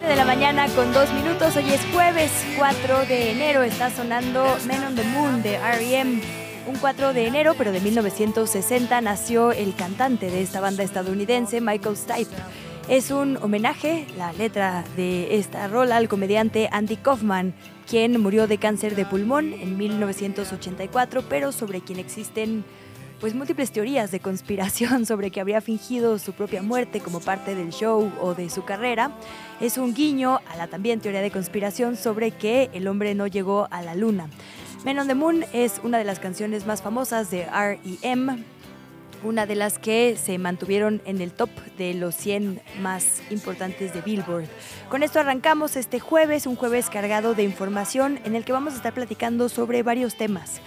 De la mañana con dos minutos, hoy es jueves 4 de enero, está sonando Men on the Moon de R.E.M. Un 4 de enero, pero de 1960, nació el cantante de esta banda estadounidense, Michael Stipe. Es un homenaje, la letra de esta rola, al comediante Andy Kaufman, quien murió de cáncer de pulmón en 1984, pero sobre quien existen pues múltiples teorías de conspiración sobre que habría fingido su propia muerte como parte del show o de su carrera. Es un guiño a la también teoría de conspiración sobre que el hombre no llegó a la luna. Men on the Moon es una de las canciones más famosas de R.E.M., una de las que se mantuvieron en el top de los 100 más importantes de Billboard. Con esto arrancamos este jueves, un jueves cargado de información en el que vamos a estar platicando sobre varios temas.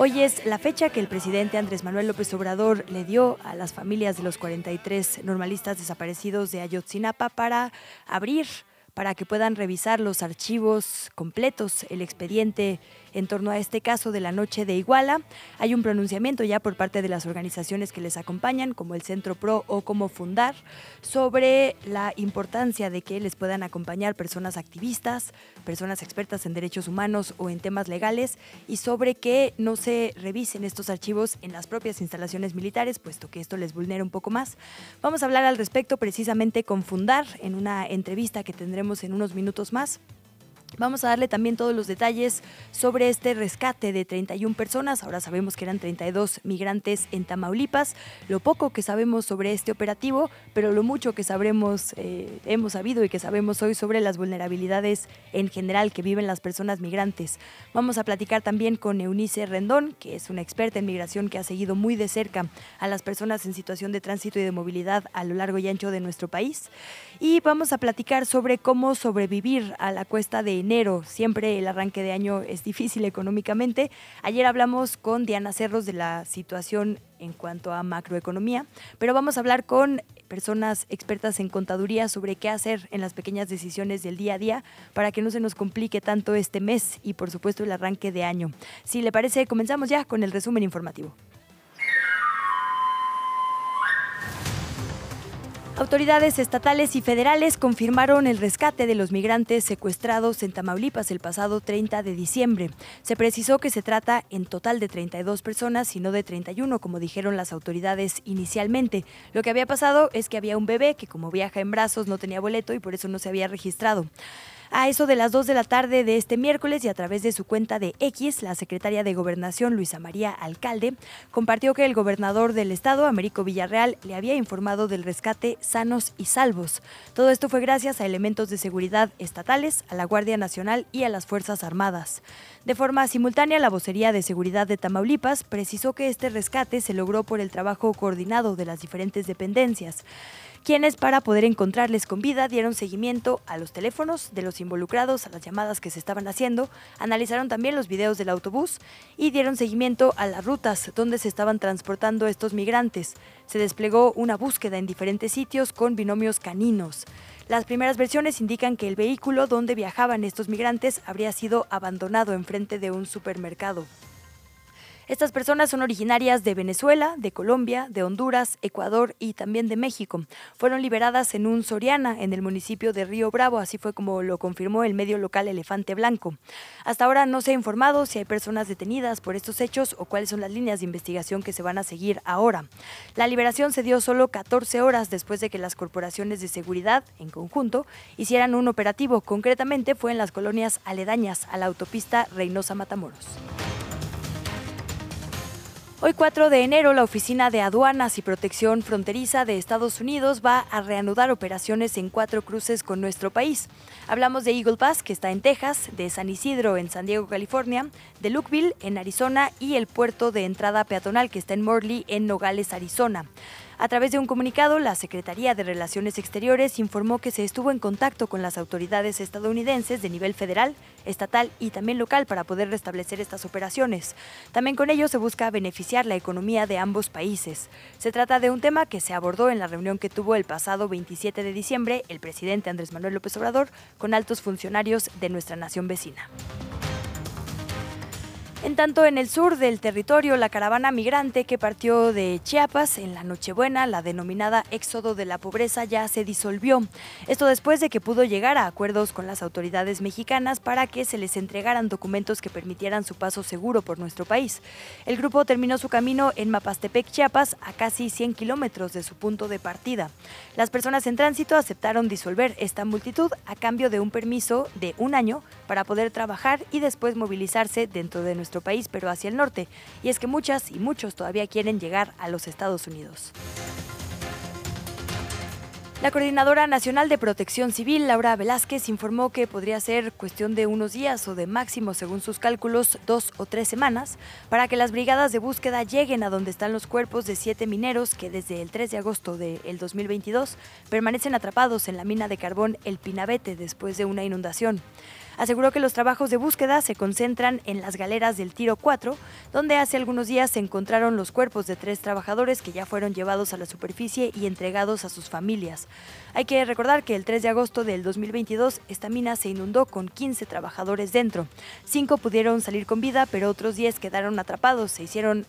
Hoy es la fecha que el presidente Andrés Manuel López Obrador le dio a las familias de los 43 normalistas desaparecidos de Ayotzinapa para abrir para que puedan revisar los archivos completos, el expediente en torno a este caso de la noche de Iguala. Hay un pronunciamiento ya por parte de las organizaciones que les acompañan, como el Centro PRO o como Fundar, sobre la importancia de que les puedan acompañar personas activistas, personas expertas en derechos humanos o en temas legales, y sobre que no se revisen estos archivos en las propias instalaciones militares, puesto que esto les vulnera un poco más. Vamos a hablar al respecto precisamente con Fundar en una entrevista que tendremos en unos minutos más. Vamos a darle también todos los detalles sobre este rescate de 31 personas. Ahora sabemos que eran 32 migrantes en Tamaulipas. Lo poco que sabemos sobre este operativo, pero lo mucho que sabremos, eh, hemos sabido y que sabemos hoy sobre las vulnerabilidades en general que viven las personas migrantes. Vamos a platicar también con Eunice Rendón, que es una experta en migración que ha seguido muy de cerca a las personas en situación de tránsito y de movilidad a lo largo y ancho de nuestro país. Y vamos a platicar sobre cómo sobrevivir a la cuesta de enero. Siempre el arranque de año es difícil económicamente. Ayer hablamos con Diana Cerros de la situación en cuanto a macroeconomía, pero vamos a hablar con personas expertas en contaduría sobre qué hacer en las pequeñas decisiones del día a día para que no se nos complique tanto este mes y por supuesto el arranque de año. Si le parece, comenzamos ya con el resumen informativo. Autoridades estatales y federales confirmaron el rescate de los migrantes secuestrados en Tamaulipas el pasado 30 de diciembre. Se precisó que se trata en total de 32 personas y no de 31, como dijeron las autoridades inicialmente. Lo que había pasado es que había un bebé que como viaja en brazos no tenía boleto y por eso no se había registrado. A eso de las 2 de la tarde de este miércoles y a través de su cuenta de X, la secretaria de Gobernación, Luisa María Alcalde, compartió que el gobernador del estado, Américo Villarreal, le había informado del rescate sanos y salvos. Todo esto fue gracias a elementos de seguridad estatales, a la Guardia Nacional y a las Fuerzas Armadas. De forma simultánea, la vocería de seguridad de Tamaulipas precisó que este rescate se logró por el trabajo coordinado de las diferentes dependencias quienes para poder encontrarles con vida dieron seguimiento a los teléfonos de los involucrados, a las llamadas que se estaban haciendo, analizaron también los videos del autobús y dieron seguimiento a las rutas donde se estaban transportando estos migrantes. Se desplegó una búsqueda en diferentes sitios con binomios caninos. Las primeras versiones indican que el vehículo donde viajaban estos migrantes habría sido abandonado enfrente de un supermercado. Estas personas son originarias de Venezuela, de Colombia, de Honduras, Ecuador y también de México. Fueron liberadas en un Soriana, en el municipio de Río Bravo, así fue como lo confirmó el medio local Elefante Blanco. Hasta ahora no se ha informado si hay personas detenidas por estos hechos o cuáles son las líneas de investigación que se van a seguir ahora. La liberación se dio solo 14 horas después de que las corporaciones de seguridad, en conjunto, hicieran un operativo. Concretamente fue en las colonias aledañas a la autopista Reynosa Matamoros. Hoy 4 de enero, la Oficina de Aduanas y Protección Fronteriza de Estados Unidos va a reanudar operaciones en cuatro cruces con nuestro país. Hablamos de Eagle Pass, que está en Texas, de San Isidro, en San Diego, California, de Lukeville, en Arizona, y el puerto de entrada peatonal, que está en Morley, en Nogales, Arizona. A través de un comunicado, la Secretaría de Relaciones Exteriores informó que se estuvo en contacto con las autoridades estadounidenses de nivel federal, estatal y también local para poder restablecer estas operaciones. También con ello se busca beneficiar la economía de ambos países. Se trata de un tema que se abordó en la reunión que tuvo el pasado 27 de diciembre el presidente Andrés Manuel López Obrador con altos funcionarios de nuestra nación vecina. En tanto, en el sur del territorio, la caravana migrante que partió de Chiapas en la Nochebuena, la denominada Éxodo de la Pobreza, ya se disolvió. Esto después de que pudo llegar a acuerdos con las autoridades mexicanas para que se les entregaran documentos que permitieran su paso seguro por nuestro país. El grupo terminó su camino en Mapastepec, Chiapas, a casi 100 kilómetros de su punto de partida. Las personas en tránsito aceptaron disolver esta multitud a cambio de un permiso de un año para poder trabajar y después movilizarse dentro de nuestro país, pero hacia el norte. Y es que muchas y muchos todavía quieren llegar a los Estados Unidos. La Coordinadora Nacional de Protección Civil, Laura Velázquez, informó que podría ser cuestión de unos días o de máximo, según sus cálculos, dos o tres semanas, para que las brigadas de búsqueda lleguen a donde están los cuerpos de siete mineros que desde el 3 de agosto del 2022 permanecen atrapados en la mina de carbón El Pinabete después de una inundación aseguró que los trabajos de búsqueda se concentran en las galeras del Tiro 4, donde hace algunos días se encontraron los cuerpos de tres trabajadores que ya fueron llevados a la superficie y entregados a sus familias. Hay que recordar que el 3 de agosto del 2022 esta mina se inundó con 15 trabajadores dentro. Cinco pudieron salir con vida, pero otros 10 quedaron atrapados. Se hicieron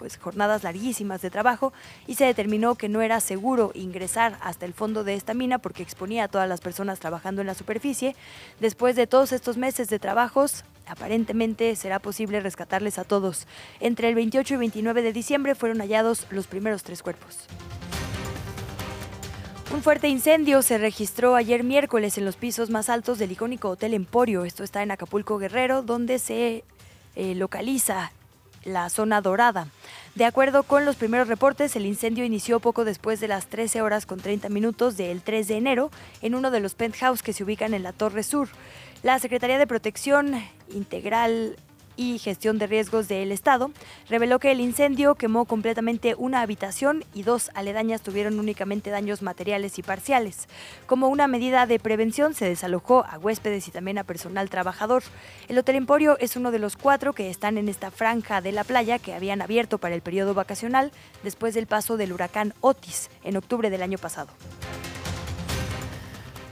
pues jornadas larguísimas de trabajo y se determinó que no era seguro ingresar hasta el fondo de esta mina porque exponía a todas las personas trabajando en la superficie. Después de todos estos meses de trabajos, aparentemente será posible rescatarles a todos. Entre el 28 y 29 de diciembre fueron hallados los primeros tres cuerpos. Un fuerte incendio se registró ayer miércoles en los pisos más altos del icónico Hotel Emporio. Esto está en Acapulco Guerrero, donde se eh, localiza la zona dorada. De acuerdo con los primeros reportes, el incendio inició poco después de las 13 horas con 30 minutos del 3 de enero en uno de los penthouse que se ubican en la Torre Sur. La Secretaría de Protección Integral y Gestión de Riesgos del Estado, reveló que el incendio quemó completamente una habitación y dos aledañas tuvieron únicamente daños materiales y parciales. Como una medida de prevención, se desalojó a huéspedes y también a personal trabajador. El Hotel Emporio es uno de los cuatro que están en esta franja de la playa que habían abierto para el periodo vacacional después del paso del huracán Otis en octubre del año pasado.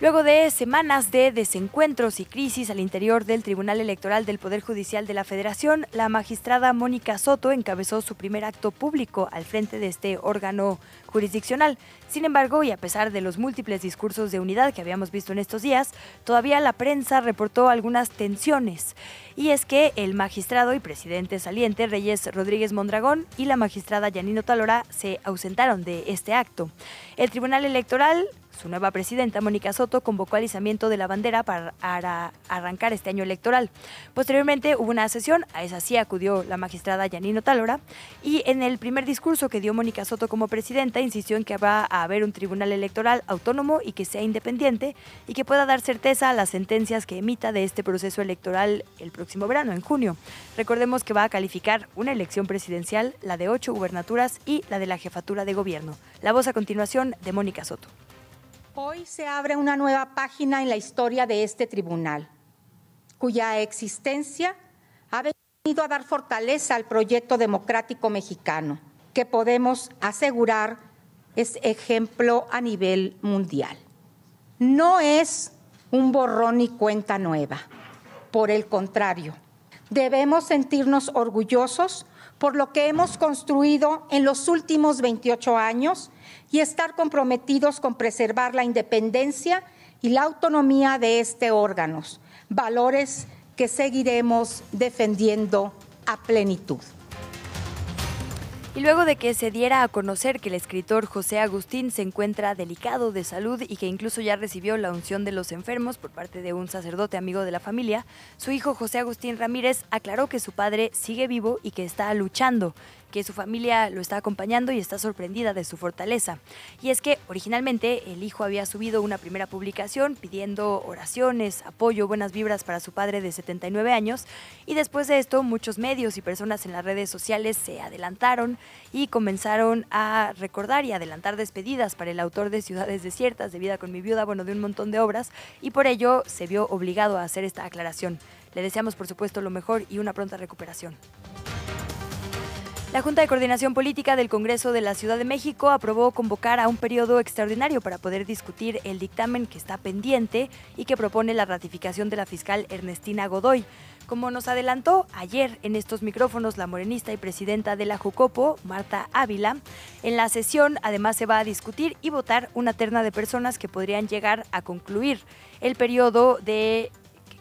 Luego de semanas de desencuentros y crisis al interior del Tribunal Electoral del Poder Judicial de la Federación, la magistrada Mónica Soto encabezó su primer acto público al frente de este órgano jurisdiccional. Sin embargo, y a pesar de los múltiples discursos de unidad que habíamos visto en estos días, todavía la prensa reportó algunas tensiones. Y es que el magistrado y presidente saliente Reyes Rodríguez Mondragón y la magistrada Yanino Talora se ausentaron de este acto. El Tribunal Electoral su nueva presidenta, Mónica Soto, convocó al izamiento de la bandera para arrancar este año electoral. Posteriormente hubo una sesión, a esa sí acudió la magistrada Yanino Talora, y en el primer discurso que dio Mónica Soto como presidenta, insistió en que va a haber un tribunal electoral autónomo y que sea independiente y que pueda dar certeza a las sentencias que emita de este proceso electoral el próximo verano, en junio. Recordemos que va a calificar una elección presidencial, la de ocho gubernaturas y la de la jefatura de gobierno. La voz a continuación de Mónica Soto. Hoy se abre una nueva página en la historia de este tribunal, cuya existencia ha venido a dar fortaleza al proyecto democrático mexicano, que podemos asegurar es ejemplo a nivel mundial. No es un borrón y cuenta nueva, por el contrario, debemos sentirnos orgullosos por lo que hemos construido en los últimos 28 años y estar comprometidos con preservar la independencia y la autonomía de este órgano, valores que seguiremos defendiendo a plenitud. Y luego de que se diera a conocer que el escritor José Agustín se encuentra delicado de salud y que incluso ya recibió la unción de los enfermos por parte de un sacerdote amigo de la familia, su hijo José Agustín Ramírez aclaró que su padre sigue vivo y que está luchando. Que su familia lo está acompañando y está sorprendida de su fortaleza. Y es que originalmente el hijo había subido una primera publicación pidiendo oraciones, apoyo, buenas vibras para su padre de 79 años y después de esto muchos medios y personas en las redes sociales se adelantaron y comenzaron a recordar y adelantar despedidas para el autor de Ciudades Desiertas, de Vida con mi viuda, bueno, de un montón de obras y por ello se vio obligado a hacer esta aclaración. Le deseamos por supuesto lo mejor y una pronta recuperación. La Junta de Coordinación Política del Congreso de la Ciudad de México aprobó convocar a un periodo extraordinario para poder discutir el dictamen que está pendiente y que propone la ratificación de la fiscal Ernestina Godoy. Como nos adelantó ayer en estos micrófonos la morenista y presidenta de la Jucopo, Marta Ávila, en la sesión además se va a discutir y votar una terna de personas que podrían llegar a concluir el periodo de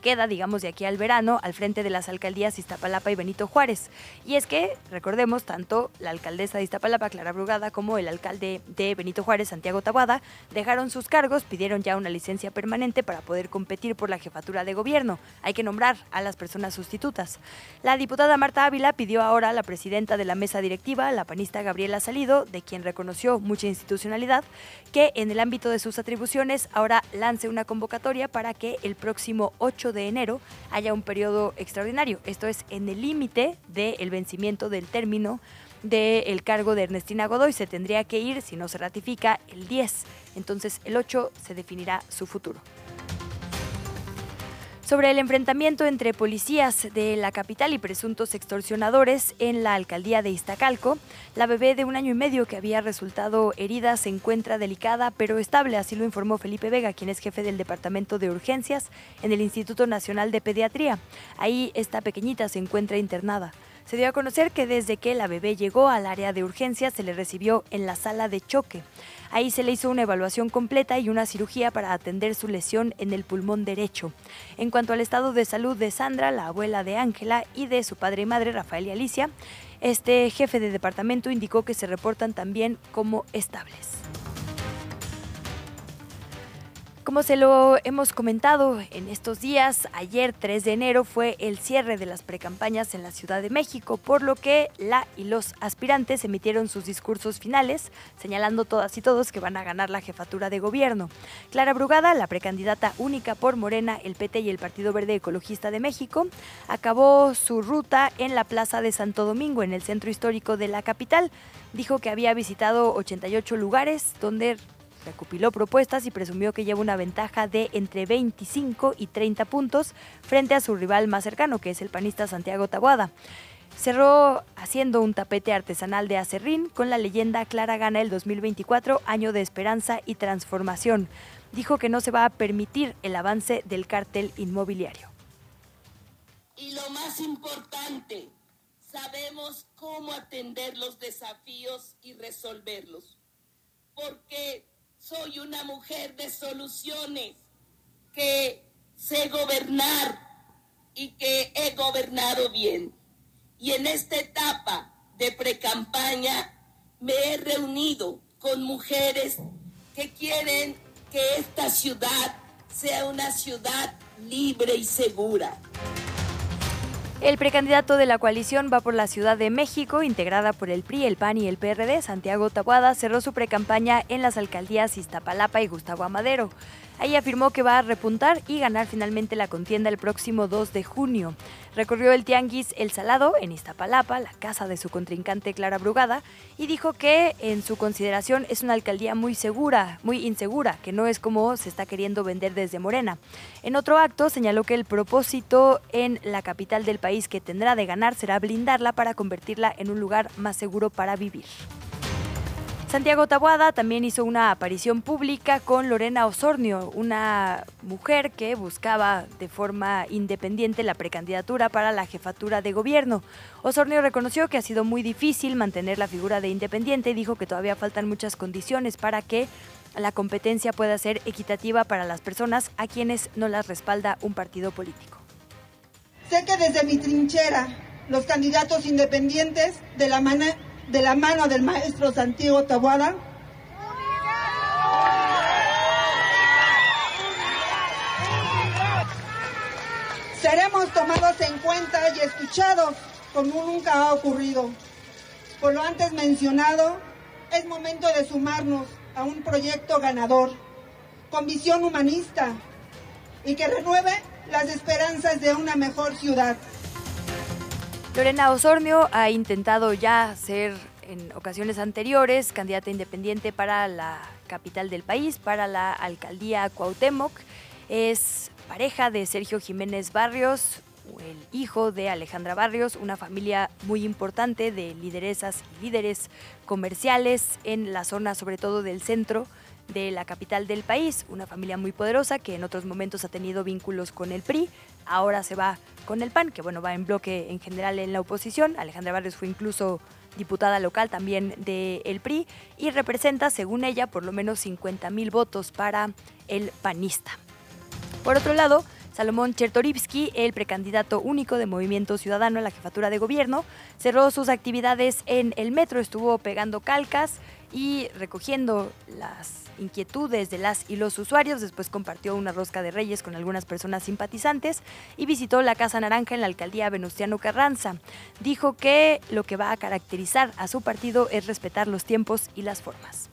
queda, digamos, de aquí al verano, al frente de las alcaldías Iztapalapa y Benito Juárez. Y es que, recordemos, tanto la alcaldesa de Iztapalapa, Clara Brugada, como el alcalde de Benito Juárez, Santiago Tabuada, dejaron sus cargos, pidieron ya una licencia permanente para poder competir por la jefatura de gobierno. Hay que nombrar a las personas sustitutas. La diputada Marta Ávila pidió ahora a la presidenta de la mesa directiva, la panista Gabriela Salido, de quien reconoció mucha institucionalidad, que en el ámbito de sus atribuciones ahora lance una convocatoria para que el próximo 8 de enero haya un periodo extraordinario. Esto es en el límite del vencimiento del término del cargo de Ernestina Godoy. Se tendría que ir, si no se ratifica, el 10. Entonces el 8 se definirá su futuro sobre el enfrentamiento entre policías de la capital y presuntos extorsionadores en la alcaldía de Iztacalco. La bebé de un año y medio que había resultado herida se encuentra delicada pero estable, así lo informó Felipe Vega, quien es jefe del Departamento de Urgencias en el Instituto Nacional de Pediatría. Ahí esta pequeñita se encuentra internada. Se dio a conocer que desde que la bebé llegó al área de urgencias se le recibió en la sala de choque. Ahí se le hizo una evaluación completa y una cirugía para atender su lesión en el pulmón derecho. En cuanto al estado de salud de Sandra, la abuela de Ángela, y de su padre y madre, Rafael y Alicia, este jefe de departamento indicó que se reportan también como estables. Como se lo hemos comentado en estos días, ayer 3 de enero fue el cierre de las precampañas en la Ciudad de México, por lo que la y los aspirantes emitieron sus discursos finales, señalando todas y todos que van a ganar la jefatura de gobierno. Clara Brugada, la precandidata única por Morena, el PT y el Partido Verde Ecologista de México, acabó su ruta en la Plaza de Santo Domingo, en el centro histórico de la capital. Dijo que había visitado 88 lugares donde recopiló propuestas y presumió que lleva una ventaja de entre 25 y 30 puntos frente a su rival más cercano, que es el panista Santiago Tabuada. Cerró haciendo un tapete artesanal de acerrín con la leyenda Clara gana el 2024, año de esperanza y transformación. Dijo que no se va a permitir el avance del cártel inmobiliario. Y lo más importante, sabemos cómo atender los desafíos y resolverlos. Porque soy una mujer de soluciones, que sé gobernar y que he gobernado bien. Y en esta etapa de precampaña me he reunido con mujeres que quieren que esta ciudad sea una ciudad libre y segura. El precandidato de la coalición va por la Ciudad de México, integrada por el PRI, el PAN y el PRD. Santiago Tabuada cerró su precampaña en las alcaldías Iztapalapa y Gustavo Amadero. Ahí afirmó que va a repuntar y ganar finalmente la contienda el próximo 2 de junio. Recorrió el Tianguis El Salado en Iztapalapa, la casa de su contrincante Clara Brugada, y dijo que en su consideración es una alcaldía muy segura, muy insegura, que no es como se está queriendo vender desde Morena. En otro acto señaló que el propósito en la capital del país que tendrá de ganar será blindarla para convertirla en un lugar más seguro para vivir. Santiago Tabuada también hizo una aparición pública con Lorena Osornio, una mujer que buscaba de forma independiente la precandidatura para la jefatura de gobierno. Osornio reconoció que ha sido muy difícil mantener la figura de independiente y dijo que todavía faltan muchas condiciones para que la competencia pueda ser equitativa para las personas a quienes no las respalda un partido político. Sé que desde mi trinchera los candidatos independientes de la, de la mano del maestro Santiago Tabuada. Seremos tomados en cuenta y escuchados como nunca ha ocurrido. Por lo antes mencionado, es momento de sumarnos a un proyecto ganador, con visión humanista y que renueve las esperanzas de una mejor ciudad. Lorena Osornio ha intentado ya ser en ocasiones anteriores candidata independiente para la capital del país, para la alcaldía Cuauhtémoc. Es pareja de Sergio Jiménez Barrios, el hijo de Alejandra Barrios, una familia muy importante de lideresas y líderes comerciales en la zona sobre todo del centro de la capital del país, una familia muy poderosa que en otros momentos ha tenido vínculos con el PRI, ahora se va con el PAN, que bueno, va en bloque en general en la oposición. Alejandra Barrios fue incluso diputada local también del PRI y representa, según ella, por lo menos 50 mil votos para el panista. Por otro lado, Salomón Chertorivsky, el precandidato único de Movimiento Ciudadano a la jefatura de gobierno, cerró sus actividades en el metro, estuvo pegando calcas y recogiendo las inquietudes de las y los usuarios. Después compartió una rosca de reyes con algunas personas simpatizantes y visitó la Casa Naranja en la alcaldía Venustiano Carranza. Dijo que lo que va a caracterizar a su partido es respetar los tiempos y las formas.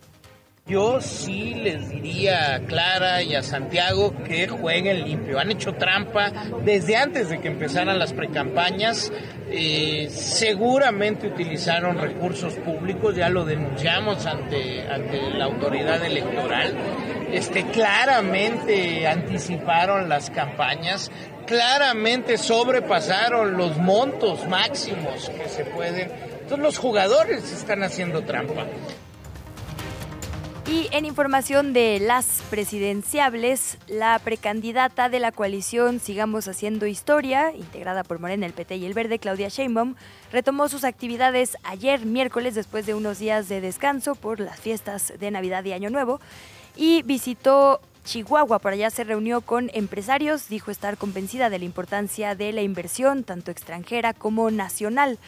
Yo sí les diría a Clara y a Santiago que jueguen limpio. Han hecho trampa desde antes de que empezaran las precampañas. Eh, seguramente utilizaron recursos públicos, ya lo denunciamos ante, ante la autoridad electoral. Este, claramente anticiparon las campañas, claramente sobrepasaron los montos máximos que se pueden. Entonces los jugadores están haciendo trampa. Y en información de las presidenciables, la precandidata de la coalición Sigamos Haciendo Historia, integrada por Morena, el PT y el Verde, Claudia Sheinbaum, retomó sus actividades ayer miércoles después de unos días de descanso por las fiestas de Navidad y Año Nuevo y visitó Chihuahua. Por allá se reunió con empresarios, dijo estar convencida de la importancia de la inversión, tanto extranjera como nacional.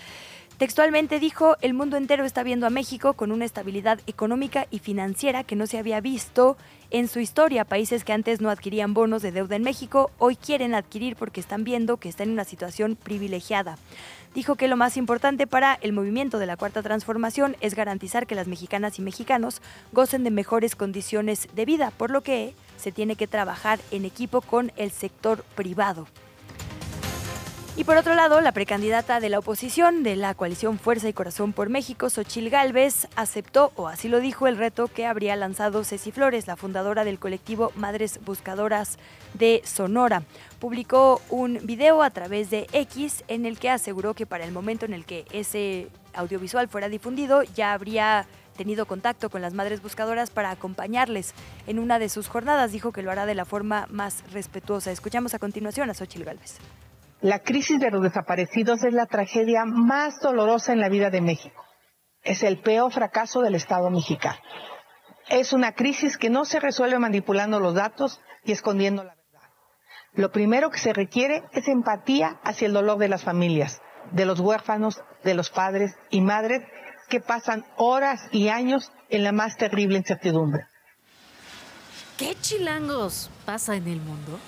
Textualmente dijo, el mundo entero está viendo a México con una estabilidad económica y financiera que no se había visto en su historia. Países que antes no adquirían bonos de deuda en México, hoy quieren adquirir porque están viendo que está en una situación privilegiada. Dijo que lo más importante para el movimiento de la Cuarta Transformación es garantizar que las mexicanas y mexicanos gocen de mejores condiciones de vida, por lo que se tiene que trabajar en equipo con el sector privado. Y por otro lado, la precandidata de la oposición de la coalición Fuerza y Corazón por México, Xochil Gálvez, aceptó, o así lo dijo, el reto que habría lanzado Ceci Flores, la fundadora del colectivo Madres Buscadoras de Sonora. Publicó un video a través de X en el que aseguró que para el momento en el que ese audiovisual fuera difundido ya habría tenido contacto con las madres buscadoras para acompañarles en una de sus jornadas. Dijo que lo hará de la forma más respetuosa. Escuchamos a continuación a Xochil Gálvez. La crisis de los desaparecidos es la tragedia más dolorosa en la vida de México. Es el peor fracaso del Estado mexicano. Es una crisis que no se resuelve manipulando los datos y escondiendo la verdad. Lo primero que se requiere es empatía hacia el dolor de las familias, de los huérfanos, de los padres y madres que pasan horas y años en la más terrible incertidumbre. ¿Qué chilangos pasa en el mundo?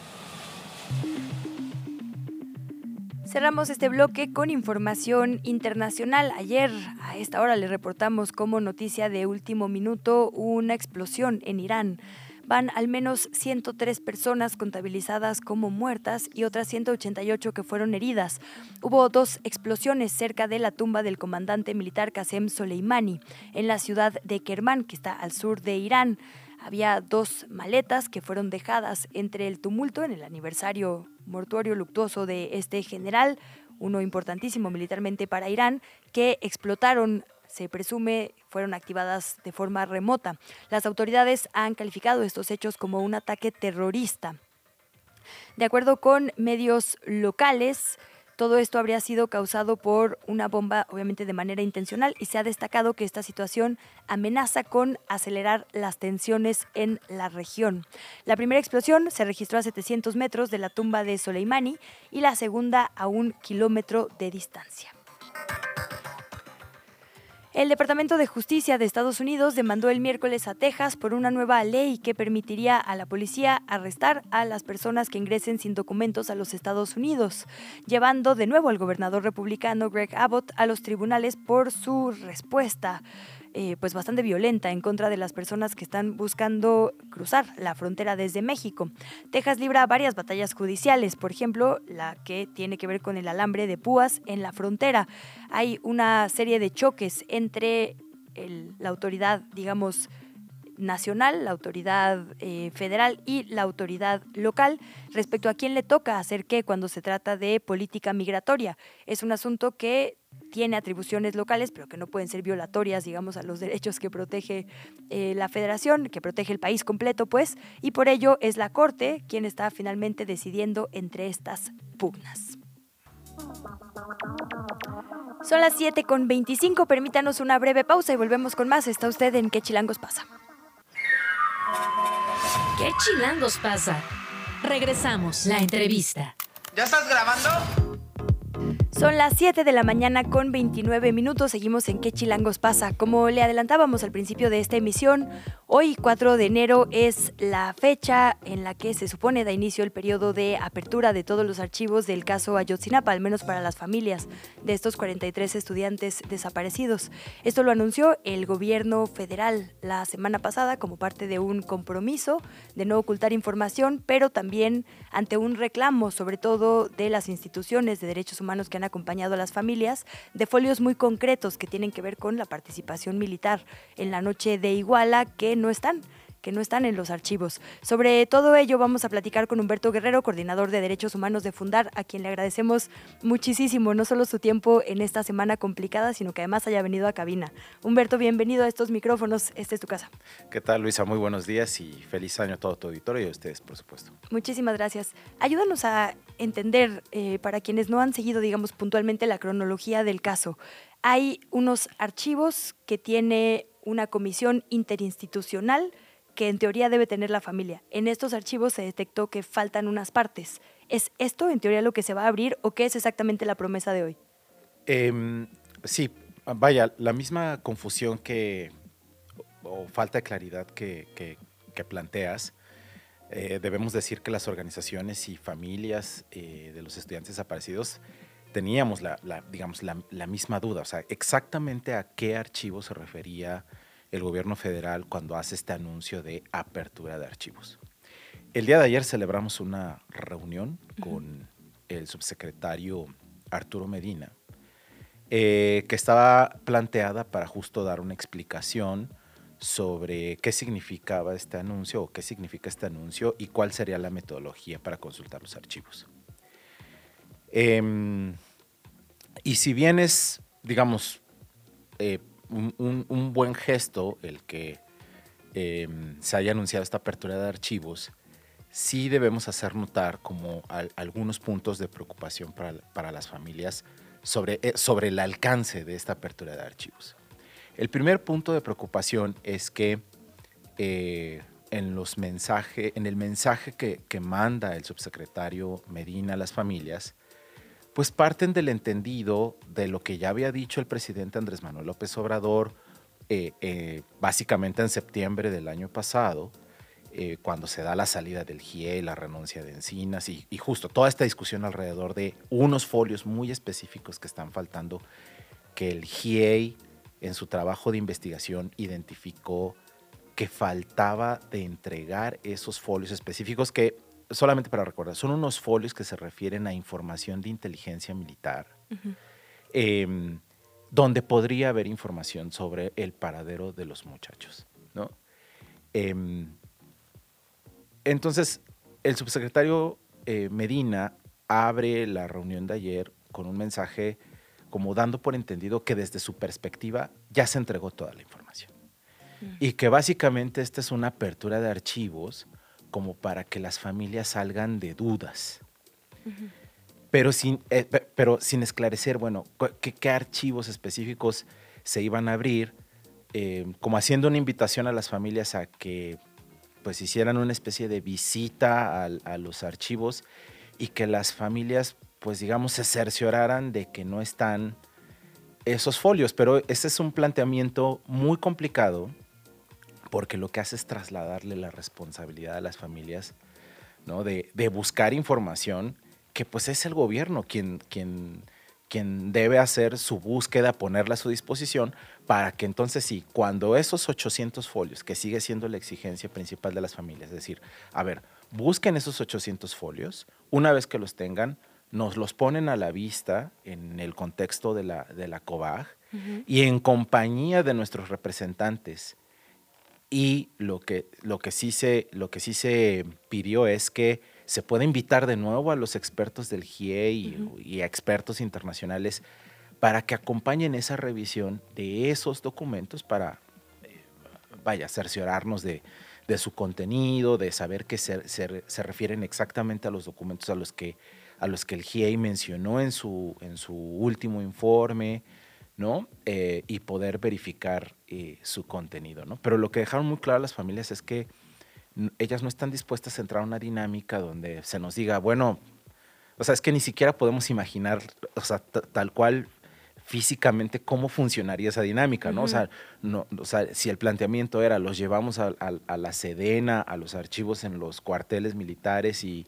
Cerramos este bloque con información internacional. Ayer a esta hora le reportamos como noticia de último minuto una explosión en Irán. Van al menos 103 personas contabilizadas como muertas y otras 188 que fueron heridas. Hubo dos explosiones cerca de la tumba del comandante militar Qasem Soleimani en la ciudad de Kerman, que está al sur de Irán. Había dos maletas que fueron dejadas entre el tumulto en el aniversario mortuorio luctuoso de este general, uno importantísimo militarmente para Irán, que explotaron se presume fueron activadas de forma remota. Las autoridades han calificado estos hechos como un ataque terrorista. De acuerdo con medios locales, todo esto habría sido causado por una bomba, obviamente de manera intencional, y se ha destacado que esta situación amenaza con acelerar las tensiones en la región. La primera explosión se registró a 700 metros de la tumba de Soleimani y la segunda a un kilómetro de distancia. El Departamento de Justicia de Estados Unidos demandó el miércoles a Texas por una nueva ley que permitiría a la policía arrestar a las personas que ingresen sin documentos a los Estados Unidos, llevando de nuevo al gobernador republicano Greg Abbott a los tribunales por su respuesta. Eh, pues bastante violenta en contra de las personas que están buscando cruzar la frontera desde México. Texas libra varias batallas judiciales, por ejemplo, la que tiene que ver con el alambre de púas en la frontera. Hay una serie de choques entre la autoridad, digamos, nacional, la autoridad eh, federal y la autoridad local respecto a quién le toca hacer qué cuando se trata de política migratoria. Es un asunto que tiene atribuciones locales, pero que no pueden ser violatorias, digamos, a los derechos que protege eh, la federación, que protege el país completo, pues, y por ello es la Corte quien está finalmente decidiendo entre estas pugnas. Son las 7 con 25, permítanos una breve pausa y volvemos con más. Está usted en ¿Qué chilangos pasa? ¿Qué chilangos pasa? Regresamos, la entrevista. ¿Ya estás grabando? Son las 7 de la mañana con 29 minutos. Seguimos en ¿Qué chilangos pasa? Como le adelantábamos al principio de esta emisión, hoy 4 de enero es la fecha en la que se supone da inicio el periodo de apertura de todos los archivos del caso Ayotzinapa, al menos para las familias de estos 43 estudiantes desaparecidos. Esto lo anunció el gobierno federal la semana pasada como parte de un compromiso de no ocultar información, pero también ante un reclamo, sobre todo de las instituciones de derechos humanos que han acompañado a las familias de folios muy concretos que tienen que ver con la participación militar en la noche de Iguala que no están que no están en los archivos. Sobre todo ello vamos a platicar con Humberto Guerrero, coordinador de Derechos Humanos de Fundar, a quien le agradecemos muchísimo, no solo su tiempo en esta semana complicada, sino que además haya venido a cabina. Humberto, bienvenido a estos micrófonos, esta es tu casa. ¿Qué tal, Luisa? Muy buenos días y feliz año a todo tu auditorio y a ustedes, por supuesto. Muchísimas gracias. Ayúdanos a entender, eh, para quienes no han seguido, digamos, puntualmente la cronología del caso. Hay unos archivos que tiene una comisión interinstitucional que en teoría debe tener la familia. En estos archivos se detectó que faltan unas partes. ¿Es esto en teoría lo que se va a abrir o qué es exactamente la promesa de hoy? Em, sí, vaya, la misma confusión que, o falta de claridad que, planteas, eh, debemos decir que las organizaciones y familias eh, de los estudiantes desaparecidos teníamos la, digamos, la, misma duda, o sea, exactamente a qué archivo se refería el gobierno federal cuando hace este anuncio de apertura de archivos. El día de ayer celebramos una reunión con el subsecretario Arturo Medina, eh, que estaba planteada para justo dar una explicación sobre qué significaba este anuncio o qué significa este anuncio y cuál sería la metodología para consultar los archivos. Em, y si bien es, digamos, eh, un, buen gesto el que em, se haya anunciado esta apertura de archivos, sí debemos hacer notar como algunos puntos de preocupación para, las familias sobre, eh, sobre el alcance de esta apertura de archivos. El primer punto de preocupación es que eh, en, los mensaje, en el mensaje que, que, manda el subsecretario Medina a las familias, pues parten del entendido de lo que ya había dicho el presidente Andrés Manuel López Obrador, eh, eh, básicamente en septiembre del año pasado, eh, cuando se da la salida del GIE, la renuncia de Encinas y, y, justo toda esta discusión alrededor de unos folios muy específicos que están faltando, que el GIE en su trabajo de investigación identificó que faltaba de entregar esos folios específicos que solamente para recordar, son unos folios que se refieren a información de inteligencia militar, em, donde podría haber información sobre el paradero de los muchachos. ¿no? Em, entonces, el subsecretario eh, Medina abre la reunión de ayer con un mensaje como dando por entendido que desde su perspectiva ya se entregó toda la información. Y que básicamente esta es una apertura de archivos como para que las familias salgan de dudas. pero, sin, eh, pero sin esclarecer, bueno, qué, archivos específicos se iban a abrir, eh, como haciendo una invitación a las familias a que pues hicieran una especie de visita a, los archivos y que las familias pues digamos se cercioraran de que no están esos folios, pero ese es un planteamiento muy complicado porque lo que hace es trasladarle la responsabilidad a las familias ¿no? de, de buscar información que pues es el gobierno quien, quien, quien debe hacer su búsqueda, ponerla a su disposición, para que entonces sí, cuando esos 800 folios, que sigue siendo la exigencia principal de las familias, es decir, a ver, busquen esos 800 folios, una vez que los tengan, nos los ponen a la vista en el contexto de la, de la COBAG y en compañía de nuestros representantes. Y lo que, lo, que sí se, lo que sí se pidió es que se pueda invitar de nuevo a los expertos del GIE y, a expertos internacionales para que acompañen esa revisión de esos documentos para, eh, vaya, cerciorarnos de, de, su contenido, de saber que se, se, refieren exactamente a los documentos a los que, a los que el GIE mencionó en su, en su último informe, ¿no? Eh, y poder verificar eh, su contenido, ¿no? Pero lo que dejaron muy claro las familias es que ellas no están dispuestas a entrar a una dinámica donde se nos diga, bueno, o sea, es que ni siquiera podemos imaginar, o sea, tal cual físicamente cómo funcionaría esa dinámica, ¿no? o, sea, no o sea, si el planteamiento era, los llevamos a, la Sedena, a los archivos en los cuarteles militares y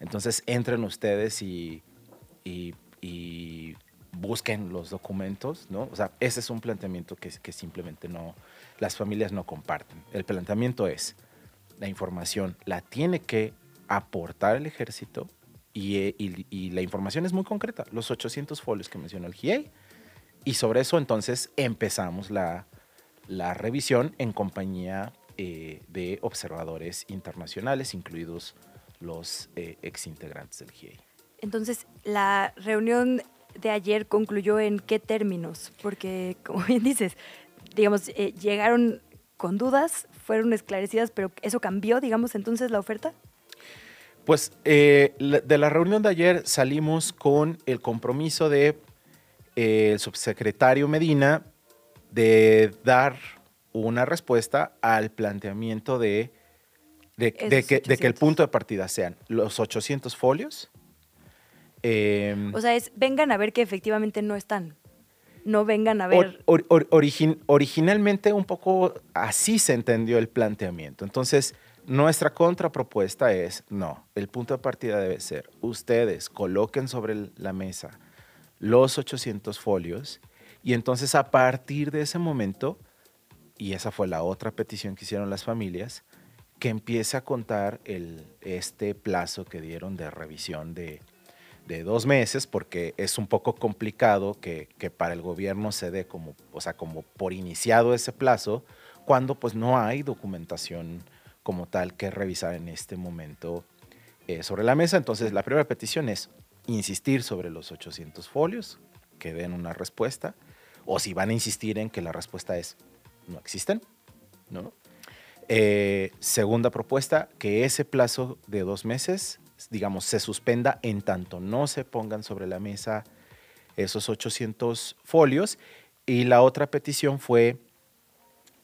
entonces entren ustedes y, y, busquen los documentos, ¿no? O sea, ese es un planteamiento que, que simplemente no, las familias no comparten. El planteamiento es, la información la tiene que aportar el ejército eh, y, la información es muy concreta, los 800 folios que mencionó el GIEI. Y sobre eso entonces empezamos la, revisión en compañía eh, de observadores internacionales, incluidos los eh, exintegrantes del GIEI. Entonces, la reunión de ayer concluyó en qué términos, porque como bien dices, digamos, llegaron con dudas, fueron esclarecidas, pero eso cambió, digamos, entonces la oferta. Pues eh, de la reunión de ayer salimos con el compromiso de eh, subsecretario Medina de dar una respuesta al planteamiento de, de, que, el punto de partida sean los 800 folios. Em, o sea, es vengan a ver que efectivamente no están no vengan a ver. originalmente un poco así se entendió el planteamiento. Entonces, nuestra contrapropuesta es, no, el punto de partida debe ser, ustedes coloquen sobre la mesa los 800 folios y entonces a partir de ese momento, y esa fue la otra petición que hicieron las familias, que empiece a contar el, este plazo que dieron de revisión de, de dos meses, porque es un poco complicado que, para el gobierno se dé como, o sea, como por iniciado ese plazo, cuando pues no hay documentación como tal que revisar en este momento eh, sobre la mesa. Entonces, la primera petición es insistir sobre los 800 folios, que den una respuesta, o si van a insistir en que la respuesta es no existen, ¿no? Eh, segunda propuesta, que ese plazo de dos meses digamos, se suspenda en tanto no se pongan sobre la mesa esos 800 folios. Y la otra petición fue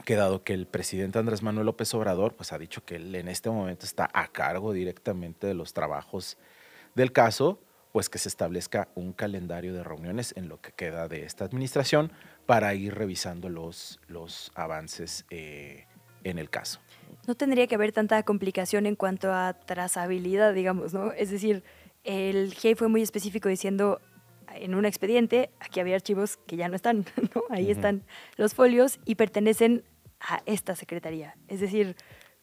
que dado que el presidente Andrés Manuel López Obrador pues ha dicho que él en este momento está a cargo directamente de los trabajos del caso, pues que se establezca un calendario de reuniones en lo que queda de esta administración para ir revisando los, los avances eh, en el caso no tendría que haber tanta complicación en cuanto a trazabilidad, digamos, ¿no? Es decir, el GEI fue muy específico diciendo en un expediente, aquí había archivos que ya no están, ¿no? Ahí están los folios y pertenecen a esta secretaría. Es decir,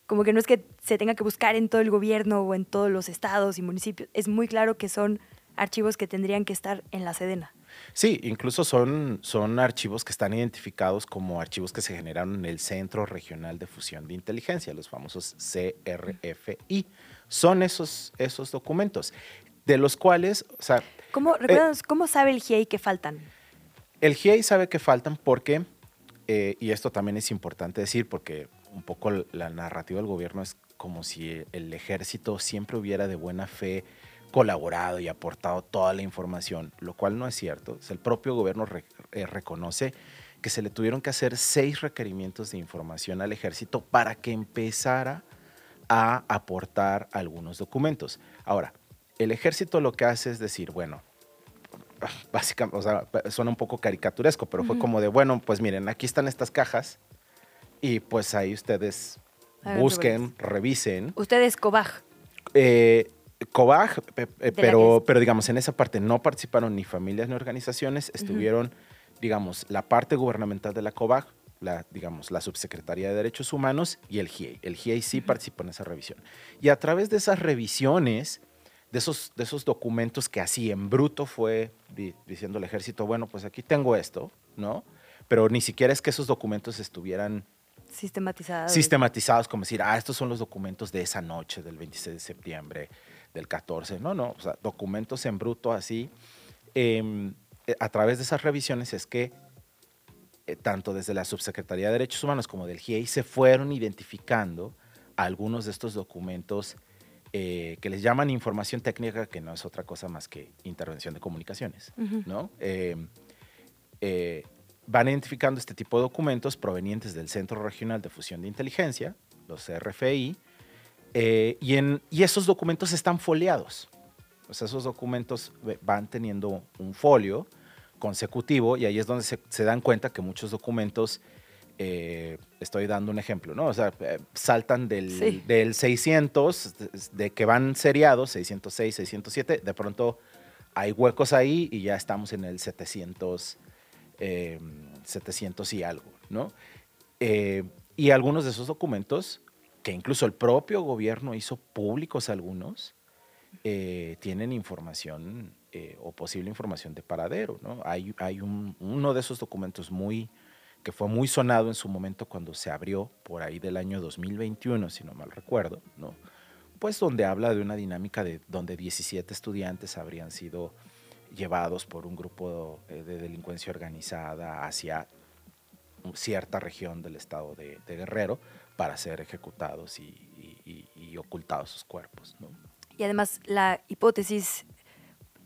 como que no es que se tenga que buscar en todo el gobierno o en todos los estados y municipios, es muy claro que son archivos que tendrían que estar en la Sedena. Sí, incluso son, son archivos que están identificados como archivos que se generaron en el Centro Regional de Fusión de Inteligencia, los famosos CRFI. Son esos, esos documentos, de los cuales, o sea... ¿Cómo, eh, ¿cómo sabe el GIEI que faltan? El GIEI sabe que faltan porque, eh, y esto también es importante decir, porque un poco la narrativa del gobierno es como si el ejército siempre hubiera de buena fe colaborado y aportado toda la información, lo cual no es cierto. el propio gobierno eh, reconoce que se le tuvieron que hacer seis requerimientos de información al ejército para que empezara a aportar algunos documentos. Ahora, el ejército lo que hace es decir, bueno, básicamente, o sea, suena un poco caricaturesco, pero fue como de, bueno, pues miren, aquí están estas cajas y pues ahí ustedes busquen, revisen. Ustedes, Cobaj. Eh, Cobaj, pero, pero digamos, en esa parte no participaron ni familias ni organizaciones, estuvieron, digamos, la parte gubernamental de la Cobaj, la, digamos, la Subsecretaría de Derechos Humanos y el GIEI. El GIEI sí participó en esa revisión. Y a través de esas revisiones, de esos, de esos documentos que así en bruto fue diciendo el ejército, bueno, pues aquí tengo esto, ¿no? Pero ni siquiera es que esos documentos estuvieran sistematizados. Sistematizados, como decir, ah, estos son los documentos de esa noche del 26 de septiembre, del 14. No, no, o sea, documentos en bruto así. Em, eh, a través de esas revisiones es que eh, tanto desde la Subsecretaría de Derechos Humanos como del GIEI se fueron identificando algunos de estos documentos eh, que les llaman información técnica, que no es otra cosa más que intervención de comunicaciones, ¿no? Em, van identificando este tipo de documentos provenientes del Centro Regional de Fusión de Inteligencia, los CRFI, eh, y, en, y esos documentos están foliados. O sea, esos documentos van teniendo un folio consecutivo y ahí es donde se, dan cuenta que muchos documentos, eh, estoy dando un ejemplo, ¿no? O sea, eh, saltan del, del 600, de, que van seriados, 606, 607, de pronto hay huecos ahí y ya estamos en el 700 700 em, y algo, ¿no? Eh, y algunos de esos documentos, que incluso el propio gobierno hizo públicos algunos, eh, tienen información eh, o posible información de paradero, ¿no? Hay, hay uno de esos documentos muy que fue muy sonado en su momento cuando se abrió por ahí del año 2021, si no mal recuerdo, ¿no? Pues donde habla de una dinámica de donde 17 estudiantes habrían sido llevados por un grupo eh, de delincuencia organizada hacia cierta región del estado de, Guerrero para ser ejecutados y, ocultados sus cuerpos. Y además la hipótesis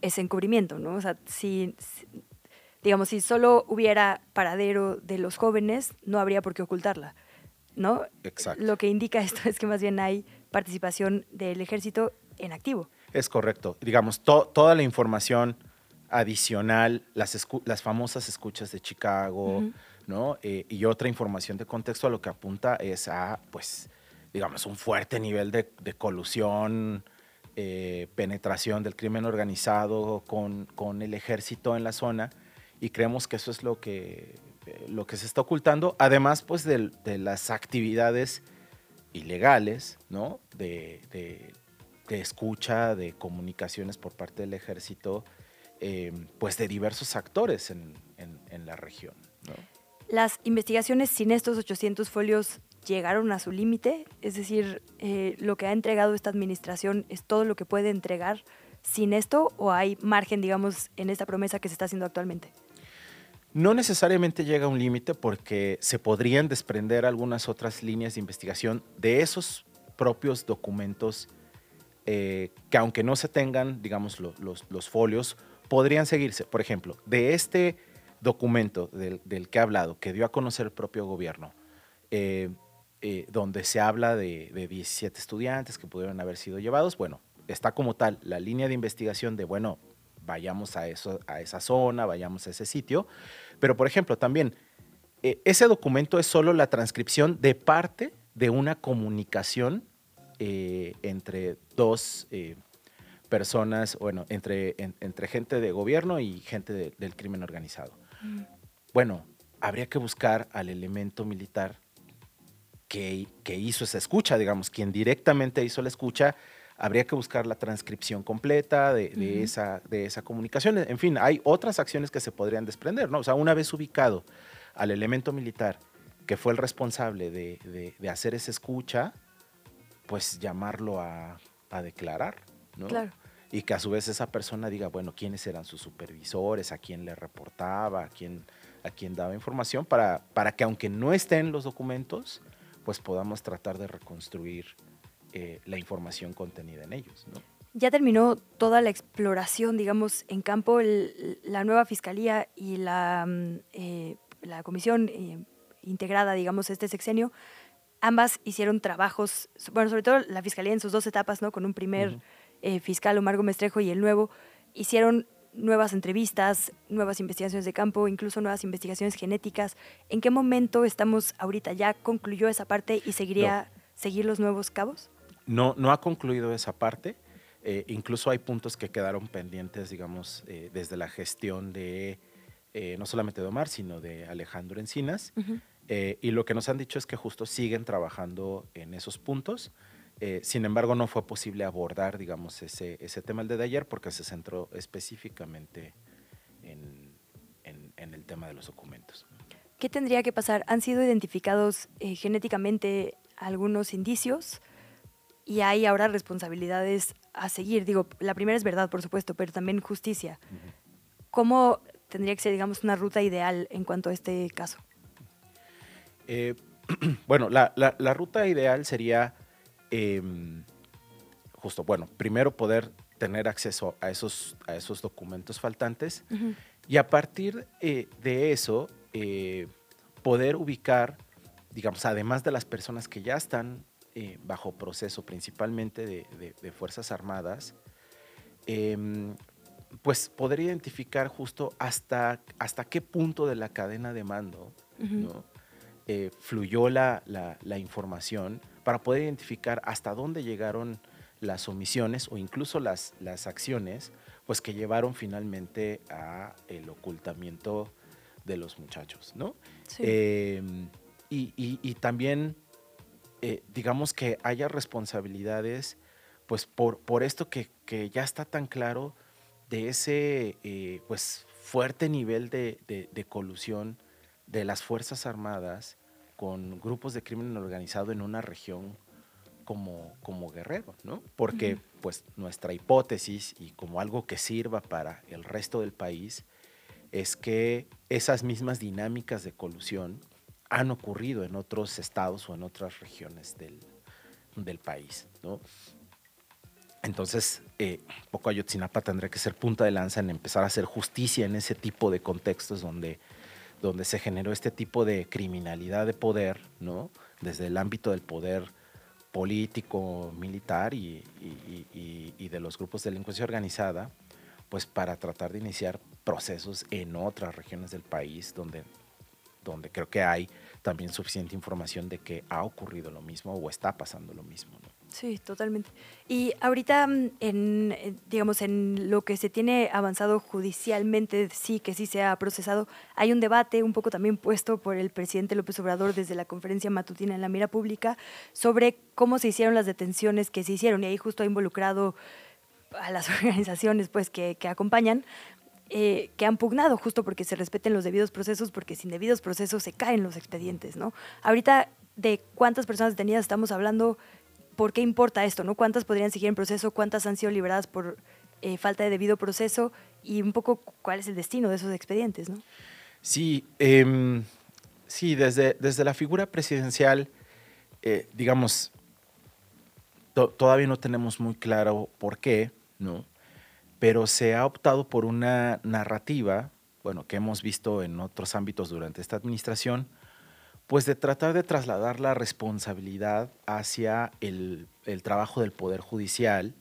es encubrimiento, ¿no? O sea, si, digamos, si solo hubiera paradero de los jóvenes, no habría por qué ocultarla, ¿no? Exacto. Lo que indica esto es que más bien hay participación del ejército en activo. Es correcto. Digamos, toda la información adicional, las, las famosas escuchas de Chicago, ¿no? Eh, y otra información de contexto a lo que apunta es a, pues, digamos, un fuerte nivel de, colusión, eh, penetración del crimen organizado con, con, el ejército en la zona y creemos que eso es lo que, eh, lo que se está ocultando, además, pues, de, de las actividades ilegales, ¿no? De, de, de escucha, de comunicaciones por parte del ejército, eh, pues de diversos actores en, la región. Las investigaciones sin estos 800 folios llegaron a su límite, es decir, eh, lo que ha entregado esta administración es todo lo que puede entregar sin esto o hay margen, digamos, en esta promesa que se está haciendo actualmente. No necesariamente llega a un límite porque se podrían desprender algunas otras líneas de investigación de esos propios documentos eh, que aunque no se tengan, digamos, los folios, podrían seguirse. Por ejemplo, de este documento del, que he hablado, que dio a conocer el propio gobierno, eh, eh, donde se habla de, 17 estudiantes que pudieron haber sido llevados, bueno, está como tal la línea de investigación de, bueno, vayamos a, eso, a esa zona, vayamos a ese sitio, pero por ejemplo, también eh, ese documento es solo la transcripción de parte de una comunicación entre dos personas, bueno, entre, entre gente de gobierno y gente del crimen organizado. Mm. Bueno, habría que buscar al elemento militar que, que, hizo esa escucha, digamos, quien directamente hizo la escucha, habría que buscar la transcripción completa de, esa, de esa comunicación. En fin, hay otras acciones que se podrían desprender, ¿no? O sea, una vez ubicado al elemento militar que fue el responsable de, de hacer esa escucha, pues llamarlo a, a declarar, ¿no? Claro y que a su vez esa persona diga, bueno, quiénes eran sus supervisores, a quién le reportaba, a quién, a quién daba información, para, para que aunque no estén los documentos, pues podamos tratar de reconstruir eh, la información contenida en ellos. Ya terminó toda la exploración, digamos, en campo, la nueva fiscalía y la, mm, eh, la comisión eh, integrada, digamos, este sexenio, ambas hicieron trabajos, bueno, sobre todo la fiscalía en sus dos etapas, ¿no? Con un primer... Eh, fiscal Omar Gómez Trejo y el nuevo hicieron nuevas entrevistas, nuevas investigaciones de campo, incluso nuevas investigaciones genéticas. ¿En qué momento estamos ahorita? ¿Ya concluyó esa parte y seguiría seguir los nuevos cabos? No, no ha concluido esa parte. Eh, incluso hay puntos que quedaron pendientes, digamos, eh, desde la gestión de eh, no solamente de Omar, sino de Alejandro Encinas. y lo que nos han dicho es que justo siguen trabajando en esos puntos. Sin embargo, no fue posible abordar, digamos, ese, ese tema el de ayer porque se centró específicamente en, en, el tema de los documentos. ¿Qué tendría que pasar? ¿Han sido identificados genéticamente algunos indicios? y hay ahora responsabilidades a seguir. Digo, la primera es verdad, por supuesto, pero también justicia. ¿Cómo tendría que ser, digamos, una ruta ideal en cuanto a este caso? Eh, bueno, la, ruta ideal sería em, justo, bueno, primero poder tener acceso a esos, a esos documentos faltantes y a partir eh, de eso eh, poder ubicar, digamos, además de las personas que ya están eh, bajo proceso principalmente de, Fuerzas Armadas, em, pues poder identificar justo hasta, hasta qué punto de la cadena de mando fluyó la, información para poder identificar hasta dónde llegaron las omisiones o incluso las, las acciones pues que llevaron finalmente a el ocultamiento de los muchachos, ¿no? Em, y, también eh, digamos que haya responsabilidades, pues por, por esto que, ya está tan claro de ese eh, pues fuerte nivel de, colusión de las Fuerzas Armadas con grupos de crimen organizado en una región como, como Guerrero, ¿no? Porque pues nuestra hipótesis y como algo que sirva para el resto del país es que esas mismas dinámicas de colusión han ocurrido en otros estados o en otras regiones del, país. ¿no? Entonces, eh, poco Ayotzinapa tendría que ser punta de lanza en empezar a hacer justicia en ese tipo de contextos donde, donde se generó este tipo de criminalidad de poder, ¿no? desde el ámbito del poder político, militar y, de los grupos de delincuencia organizada, pues para tratar de iniciar procesos en otras regiones del país donde donde creo que hay también suficiente información de que ha ocurrido lo mismo o está pasando lo mismo. Sí, totalmente. Y ahorita, mm, en, eh, digamos, en lo que se tiene avanzado judicialmente, sí, que sí se ha procesado, hay un debate un poco también puesto por el presidente López Obrador desde la conferencia matutina en la mira pública sobre cómo se hicieron las detenciones que se hicieron. Y ahí justo ha involucrado a las organizaciones pues, que, acompañan, eh, que han pugnado justo porque se respeten los debidos procesos, porque sin debidos procesos se caen los expedientes, ¿no? Ahorita, ¿de cuántas personas detenidas estamos hablando? ¿Por qué importa esto, no? ¿Cuántas podrían seguir en proceso? ¿Cuántas han sido liberadas por eh, falta de debido proceso? Y un poco, ¿cuál es el destino de esos expedientes, no? Sí, em, sí, desde, desde la figura presidencial, eh, digamos, todavía no tenemos muy claro por qué, ¿no? pero se ha optado por una narrativa, bueno, que hemos visto en otros ámbitos durante esta administración, pues de tratar de trasladar la responsabilidad hacia el, trabajo del Poder Judicial,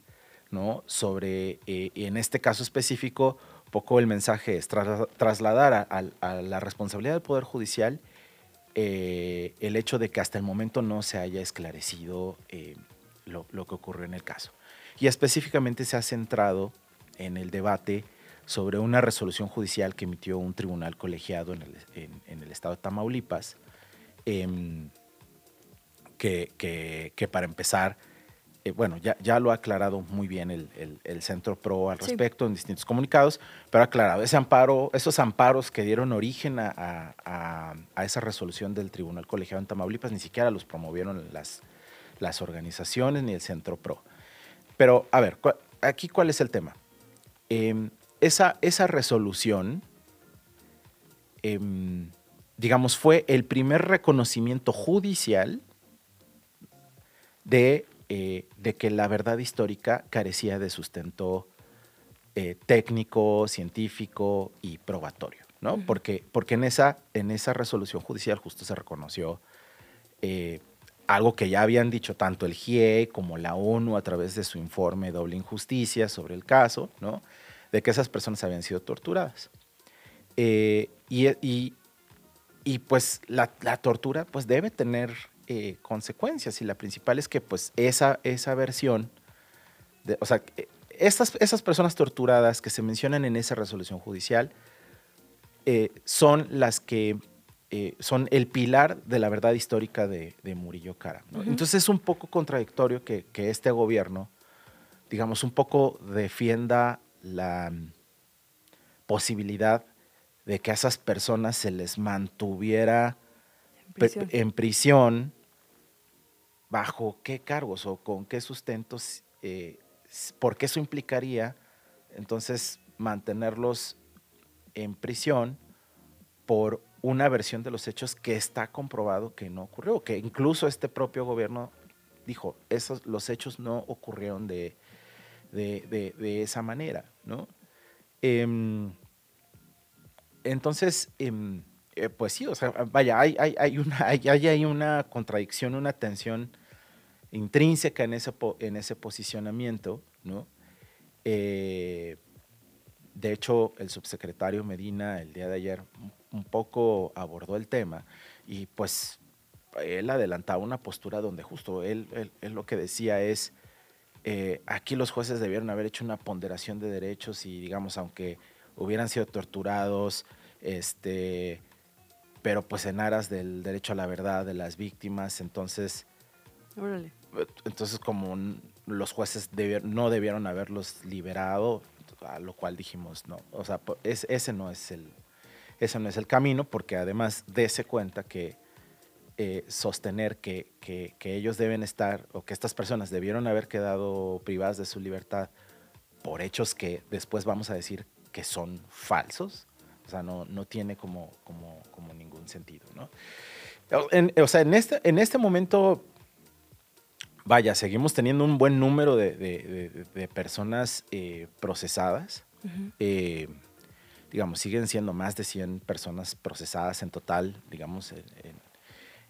¿no? Sobre, eh, en este caso específico, poco el mensaje es trasladar a, la responsabilidad del Poder Judicial eh, el hecho de que hasta el momento no se haya esclarecido eh, lo, lo, que ocurrió en el caso. Y específicamente se ha centrado en el debate sobre una resolución judicial que emitió un tribunal colegiado en el, estado de Tamaulipas, em, que, para empezar, eh, bueno, ya, ya lo ha aclarado muy bien el, Centro PRO al respecto en distintos comunicados, pero ha aclarado ese amparo, esos amparos que dieron origen a, esa resolución del tribunal colegiado en Tamaulipas, ni siquiera los promovieron las, las organizaciones ni el Centro PRO. Pero, a ver, aquí cuál es el tema. Em, esa, esa, resolución, em, digamos, fue el primer reconocimiento judicial de, eh, de, que la verdad histórica carecía de sustento eh, técnico, científico y probatorio, ¿no? porque, porque en, esa, en esa resolución judicial justo se reconoció eh, algo que ya habían dicho tanto el GIE como la ONU a través de su informe Doble Injusticia sobre el caso, ¿no? de que esas personas habían sido torturadas. Eh, y, y, pues la, la, tortura pues debe tener eh, consecuencias y la principal es que pues esa, esa versión, de, o sea, estas, esas personas torturadas que se mencionan en esa resolución judicial eh, son las que son el pilar de la verdad histórica de, de Murillo Cara. Entonces es un poco contradictorio que, que este gobierno, digamos, un poco defienda la posibilidad de que a esas personas se les mantuviera en prisión, bajo qué cargos o con qué sustentos, eh, porque eso implicaría entonces mantenerlos en prisión por una versión de los hechos que está comprobado que no ocurrió, que incluso este propio gobierno dijo, esos, los hechos no ocurrieron de, de, esa manera, ¿no? Em, entonces, em, eh, pues sí, o sea, vaya, hay, hay, una, hay, una contradicción, una tensión intrínseca en ese, en ese posicionamiento, ¿no? Eh, de hecho, el subsecretario Medina el día de ayer un poco abordó el tema y pues él adelantaba una postura donde justo él, él, lo que decía es, eh, aquí los jueces debieron haber hecho una ponderación de derechos y digamos, aunque hubieran sido torturados, este, pero pues en aras del derecho a la verdad de las víctimas, entonces, entonces como los jueces no debieron haberlos liberado, a lo cual dijimos no, o sea, ese no es el, ese no es el camino, porque además dése cuenta que eh, sostener que, que, que, ellos deben estar o que estas personas debieron haber quedado privadas de su libertad por hechos que después vamos a decir que son falsos, o sea, no, no tiene como, como, como ningún sentido, ¿no? o sea, en este, en este momento, vaya, seguimos teniendo un buen número de, de, de, personas eh, procesadas. Eh, digamos, siguen siendo más de 100 personas procesadas en total, digamos,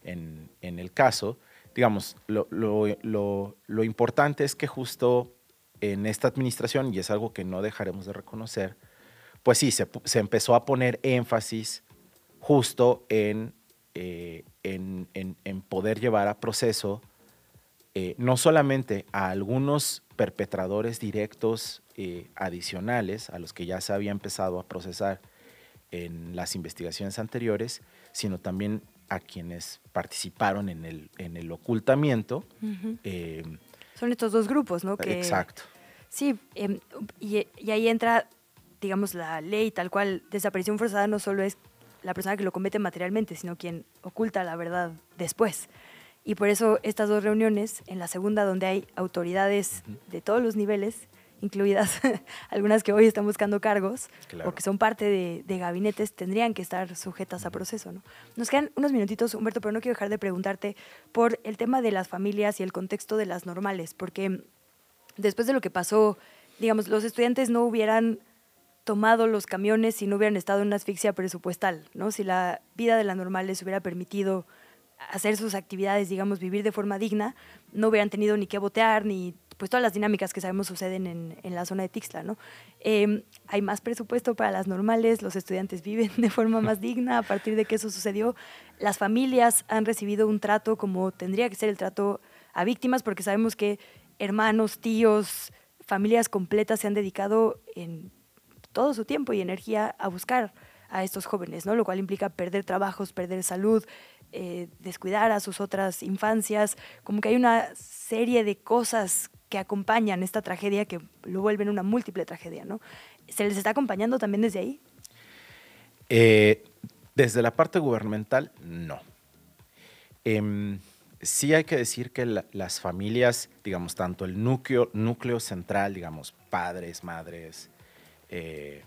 en, en, el caso. Digamos, lo, lo, lo, lo importante es que justo en esta administración, y es algo que no dejaremos de reconocer, pues sí, se, empezó a poner énfasis justo en, eh, en, poder llevar a proceso eh, no solamente a algunos perpetradores directos eh, adicionales a los que ya se había empezado a procesar en las investigaciones anteriores, sino también a quienes participaron en el, en el ocultamiento. Son estos dos grupos, ¿no? exacto. Sí, em, y, ahí entra digamos, la ley tal cual, desaparición forzada no solo es la persona que lo comete materialmente, sino quien oculta la verdad después. Y por eso estas dos reuniones, en la segunda donde hay autoridades de todos los niveles, incluidas algunas que hoy están buscando cargos o que son parte de, gabinetes, tendrían que estar sujetas a proceso. ¿no? Nos quedan unos minutitos, Humberto, pero no quiero dejar de preguntarte por el tema de las familias y el contexto de las normales, porque después de lo que pasó, digamos, los estudiantes no hubieran tomado los camiones si no hubieran estado en una asfixia presupuestal, ¿no? Si la vida de la normal les hubiera permitido hacer sus actividades, digamos, vivir de forma digna, no hubieran tenido ni que botear, ni pues todas las dinámicas que sabemos suceden en, la zona de Tixla, ¿no? Em, hay más presupuesto para las normales, los estudiantes viven de forma más digna a partir de que eso sucedió. Las familias han recibido un trato como tendría que ser el trato a víctimas, porque sabemos que hermanos, tíos, familias completas se han dedicado en todo su tiempo y energía a buscar a estos jóvenes, ¿no? Lo cual implica perder trabajos, perder salud, eh, descuidar a sus otras infancias, como que hay una serie de cosas que acompañan esta tragedia que lo vuelven una múltiple tragedia, ¿no? ¿Se les está acompañando también desde ahí? Eh, desde la parte gubernamental, no. Em, sí hay que decir que las familias, digamos, tanto el núcleo, núcleo central, digamos, padres, madres, eh,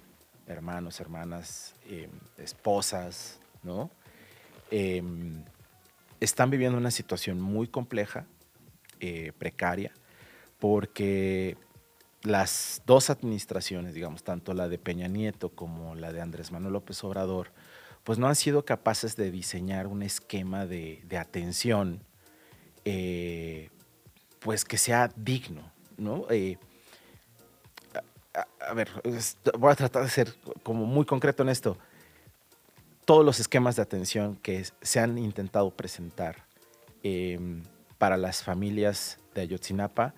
hermanos, hermanas, eh, esposas, ¿no? Em, están viviendo una situación muy compleja, eh, precaria, porque las dos administraciones, digamos, tanto la de Peña Nieto como la de Andrés Manuel López Obrador, pues no han sido capaces de diseñar un esquema de, atención, pues que sea digno, ¿no? A, ver, voy a tratar de ser como muy concreto en esto. Todos los esquemas de atención que se han intentado presentar em, para las familias de Ayotzinapa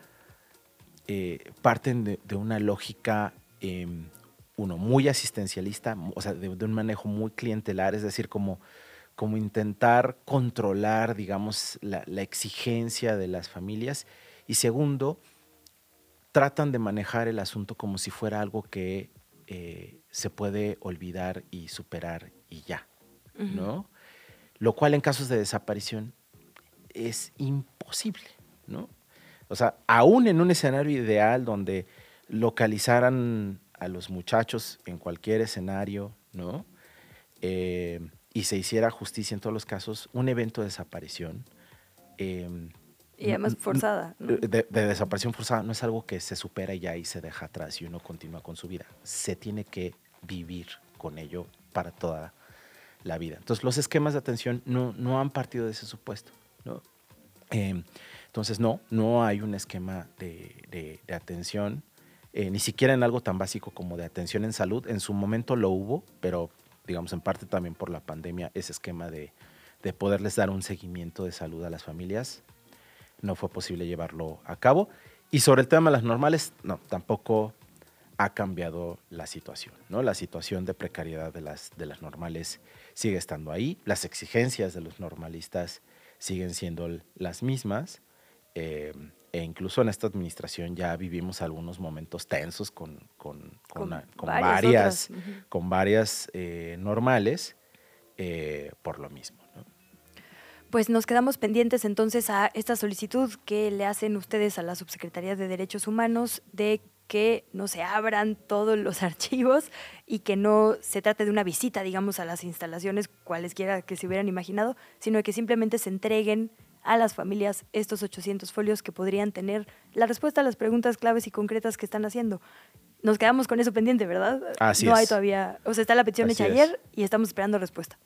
eh, parten de, una lógica, em, uno, muy asistencialista, o sea, de, un manejo muy clientelar, es decir, como, como intentar controlar, digamos, la, exigencia de las familias. Y segundo, tratan de manejar el asunto como si fuera algo que eh, se puede olvidar y superar y ya, ¿no? Lo cual en casos de desaparición es imposible, ¿no? O sea, aún en un escenario ideal donde localizaran a los muchachos en cualquier escenario, ¿no? Eh, y se hiciera justicia en todos los casos, un evento de desaparición. Em, y además forzada. De, desaparición forzada no es algo que se supera ya y se deja atrás y uno continúa con su vida. Se tiene que vivir con ello para toda la vida. Entonces, los esquemas de atención no, no han partido de ese supuesto. ¿no? Em, entonces, no, no hay un esquema de, atención, eh, ni siquiera en algo tan básico como de atención en salud. En su momento lo hubo, pero digamos en parte también por la pandemia, ese esquema de, poderles dar un seguimiento de salud a las familias, no fue posible llevarlo a cabo. Y sobre el tema de las normales, no, tampoco ha cambiado la situación, ¿no? La situación de precariedad de las, de las normales sigue estando ahí, las exigencias de los normalistas siguen siendo las mismas. Eh, e incluso en esta administración ya vivimos algunos momentos tensos con, con, varias, con varias eh, normales eh, por lo mismo. Pues nos quedamos pendientes entonces a esta solicitud que le hacen ustedes a la Subsecretaría de Derechos Humanos de que no se abran todos los archivos y que no se trate de una visita, digamos, a las instalaciones cualesquiera que se hubieran imaginado, sino que simplemente se entreguen a las familias estos 800 folios que podrían tener la respuesta a las preguntas claves y concretas que están haciendo. Nos quedamos con eso pendiente, ¿verdad? Así no hay todavía, o sea, está la petición hecha ayer y estamos esperando respuesta.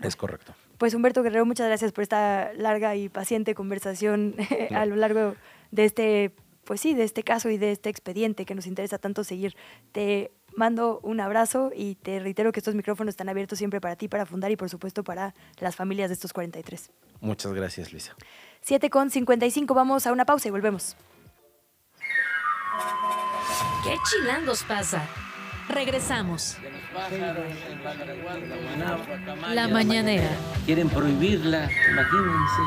Es correcto. Pues Humberto Guerrero, muchas gracias por esta larga y paciente conversación a lo largo de este pues sí, de este caso y de este expediente que nos interesa tanto seguir. Te mando un abrazo y te reitero que estos micrófonos están abiertos siempre para ti, para Fundar y por supuesto para las familias de estos 43. Muchas gracias, Luisa. 7 con 55, vamos a una pausa y volvemos. ¿Qué chilangos pasa? Regresamos. La mañanera. Quieren prohibirla, imagínense.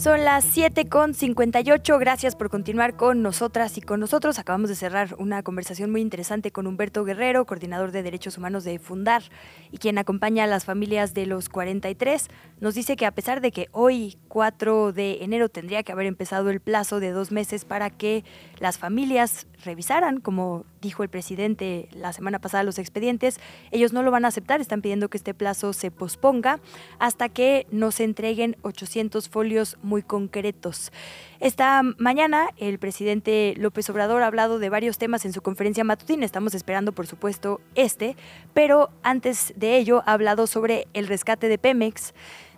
Son las 7 con 58. Gracias por continuar con nosotras y con nosotros. Acabamos de cerrar una conversación muy interesante con Humberto Guerrero, coordinador de Derechos Humanos de Fundar y quien acompaña a las familias de los 43. Nos dice que a pesar de que hoy, 4 de enero, tendría que haber empezado el plazo de dos meses para que las familias revisaran, como dijo el presidente la semana pasada, los expedientes. Ellos no lo van a aceptar, están pidiendo que este plazo se posponga hasta que nos entreguen 800 folios muy concretos. Esta mañana el presidente López Obrador ha hablado de varios temas en su conferencia matutina. Estamos esperando, por supuesto, este, pero antes de ello ha hablado sobre el rescate de Pemex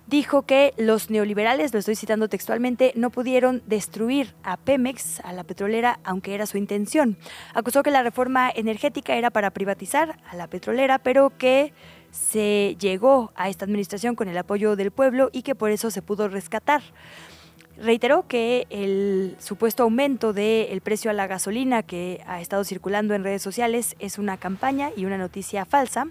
dijo que los neoliberales, lo estoy citando textualmente, no pudieron destruir a Pemex, a la petrolera, aunque era su intención. Acusó que la reforma energética era para privatizar a la petrolera, pero que se llegó a esta administración con el apoyo del pueblo y que por eso se pudo rescatar. Reiteró que el supuesto aumento del precio a la gasolina que ha estado circulando en redes sociales es una campaña y una noticia falsa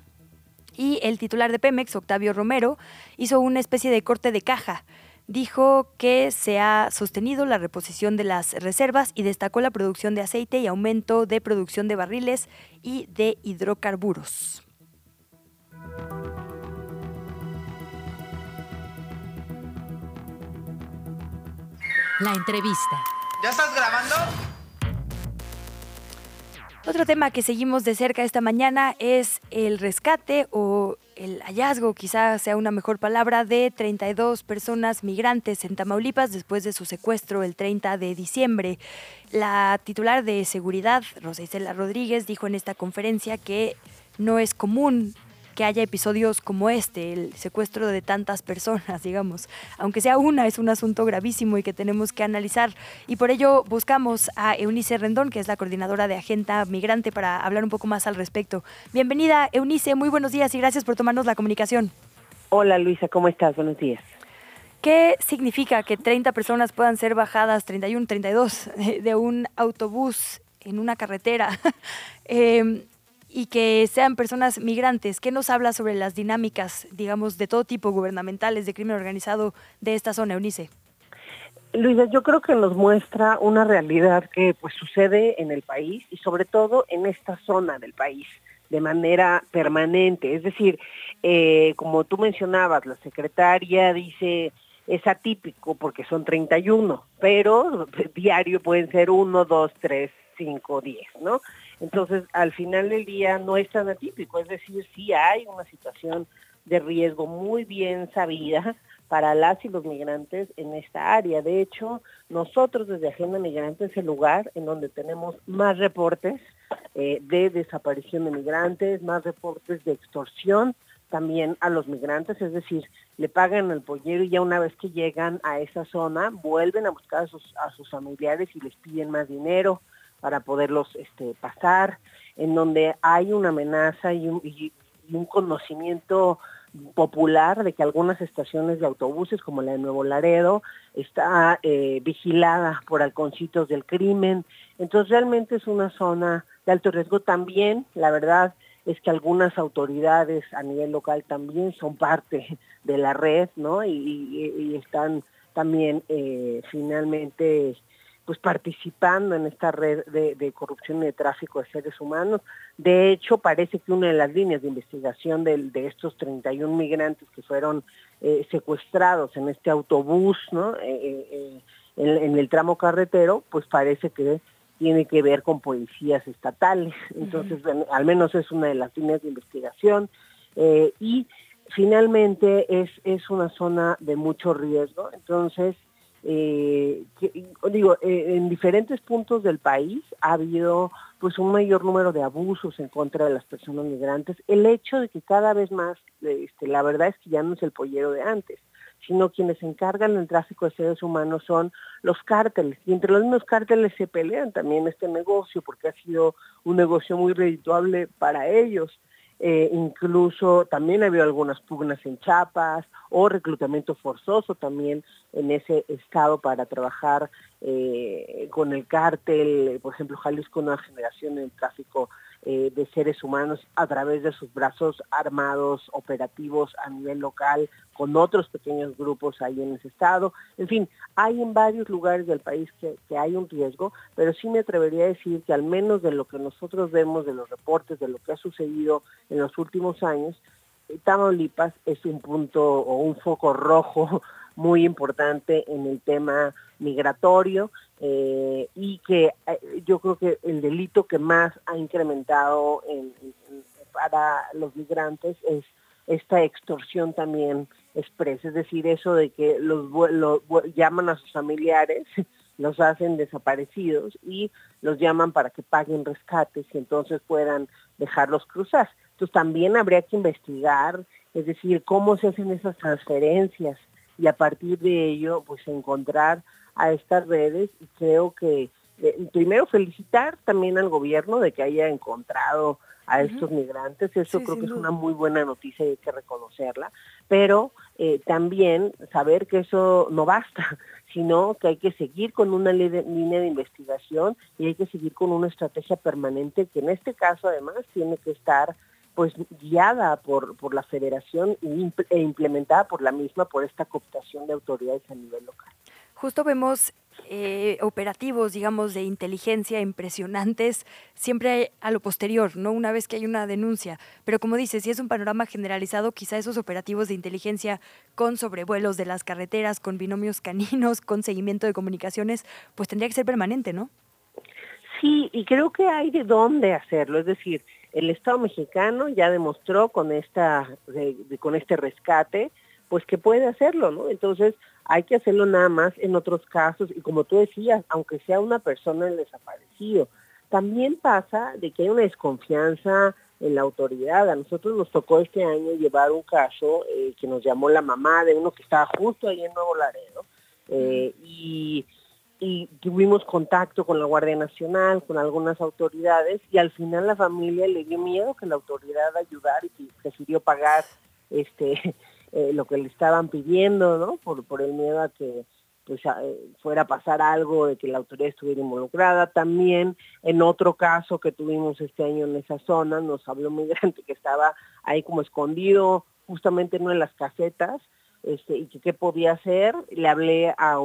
y el titular de Pemex, Octavio Romero, hizo una especie de corte de caja. Dijo que se ha sostenido la reposición de las reservas y destacó la producción de aceite y aumento de producción de barriles y de hidrocarburos. La entrevista. ¿Ya estás grabando? Otro tema que seguimos de cerca esta mañana es el rescate o el hallazgo, quizás sea una mejor palabra, de 32 personas migrantes en Tamaulipas después de su secuestro el 30 de diciembre. La titular de seguridad, Rosa Isela Rodríguez, dijo en esta conferencia que no es común que haya episodios como este, el secuestro de tantas personas, digamos. Aunque sea una, es un asunto gravísimo y que tenemos que analizar. Y por ello buscamos a Eunice Rendón, que es la coordinadora de Agenda Migrante, para hablar un poco más al respecto. Bienvenida, Eunice, muy buenos días y gracias por tomarnos la comunicación. Hola Luisa, ¿cómo estás? Buenos días. ¿Qué significa que 30 personas puedan ser bajadas, 31, 32, de un autobús en una carretera em, y que sean personas migrantes? ¿Qué nos habla sobre las dinámicas, digamos, de todo tipo gubernamentales, de crimen organizado de esta zona, Eunice? Luisa, yo creo que nos muestra una realidad que pues sucede en el país y sobre todo en esta zona del país de manera permanente. Es decir, eh, como tú mencionabas, la secretaria dice es atípico porque son 31, pero diario pueden ser 1, 2, 3, 5, 10, ¿no? Entonces, al final del día no es tan atípico, es decir, sí hay una situación de riesgo muy bien sabida para las y los migrantes en esta área. De hecho, nosotros desde Agenda Migrante es el lugar en donde tenemos más reportes eh, de desaparición de migrantes, más reportes de extorsión, también a los migrantes, es decir, le pagan el pollero y ya una vez que llegan a esa zona vuelven a buscar a sus, a sus familiares y les piden más dinero para poderlos este, pasar, en donde hay una amenaza y un, conocimiento popular de que algunas estaciones de autobuses, como la de Nuevo Laredo, está eh, vigilada por halconcitos del crimen. Entonces realmente es una zona de alto riesgo también, la verdad, es que algunas autoridades a nivel local también son parte de la red, ¿no? Y, están también eh, finalmente pues participando en esta red de, corrupción y de tráfico de seres humanos. De hecho, parece que una de las líneas de investigación de, estos 31 migrantes que fueron eh, secuestrados en este autobús, ¿no? Eh, en, el tramo carretero, pues parece que tiene que ver con policías estatales. Entonces, al menos es una de las líneas de investigación. Eh, y finalmente es, es una zona de mucho riesgo. Entonces, eh, digo, eh, en diferentes puntos del país ha habido pues un mayor número de abusos en contra de las personas migrantes. El hecho de que cada vez más, este, la verdad es que ya no es el pollero de antes sino quienes se encargan del tráfico de seres humanos son los cárteles. Y entre los mismos cárteles se pelean también este negocio porque ha sido un negocio muy redituable para ellos. Eh, incluso también ha habido algunas pugnas en Chiapas o reclutamiento forzoso también en ese estado para trabajar eh, con el cártel, por ejemplo, Jalisco Nueva Generación en el tráfico eh, de seres humanos a través de sus brazos armados operativos a nivel local con otros pequeños grupos ahí en ese estado. En fin, hay en varios lugares del país que, hay un riesgo, pero sí me atrevería a decir que al menos de lo que nosotros vemos, de los reportes, de lo que ha sucedido en los últimos años, eh, Tamaulipas es un punto o un foco rojo muy importante en el tema migratorio eh, y que eh, yo creo que el delito que más ha incrementado para los migrantes es esta extorsión también expresa, es decir, eso de que los, llaman a sus familiares, los hacen desaparecidos y los llaman para que paguen rescates y entonces puedan dejarlos cruzar. Entonces también habría que investigar, es decir, cómo se hacen esas transferencias y a partir de ello pues encontrar a estas redes. Y creo que eh, primero felicitar también al gobierno de que haya encontrado a estos migrantes, eso creo que es una muy buena noticia y hay que reconocerla, pero eh, también saber que eso no basta, sino que hay que seguir con una línea de investigación y hay que seguir con una estrategia permanente que en este caso además tiene que estar pues guiada por, por la federación e implementada por la misma por esta cooptación de autoridades a nivel local. Justo vemos eh, operativos, digamos, de inteligencia impresionantes, siempre a lo posterior, ¿no? Una vez que hay una denuncia. Pero como dices, si es un panorama generalizado, quizá esos operativos de inteligencia con sobrevuelos de las carreteras, con binomios caninos, con seguimiento de comunicaciones, pues tendría que ser permanente, ¿no? Sí, y creo que hay de dónde hacerlo. Es decir, el Estado mexicano ya demostró con, esta, con este rescate, pues que puede hacerlo, ¿no? Entonces hay que hacerlo nada más en otros casos y como tú decías, aunque sea una persona el desaparecido, también pasa de que hay una desconfianza en la autoridad. A nosotros nos tocó este año llevar un caso eh, que nos llamó la mamá de uno que estaba justo ahí en Nuevo Laredo eh, y, tuvimos contacto con la Guardia Nacional, con algunas autoridades y al final la familia le dio miedo que la autoridad ayudara y que prefirió pagar este eh, lo que le estaban pidiendo, ¿no? Por, por el miedo a que pues fuera a pasar algo de que la autoridad estuviera involucrada. También en otro caso que tuvimos este año en esa zona, nos habló un migrante que estaba ahí como escondido justamente en una de las casetas este, y que qué podía hacer. Le hablé a,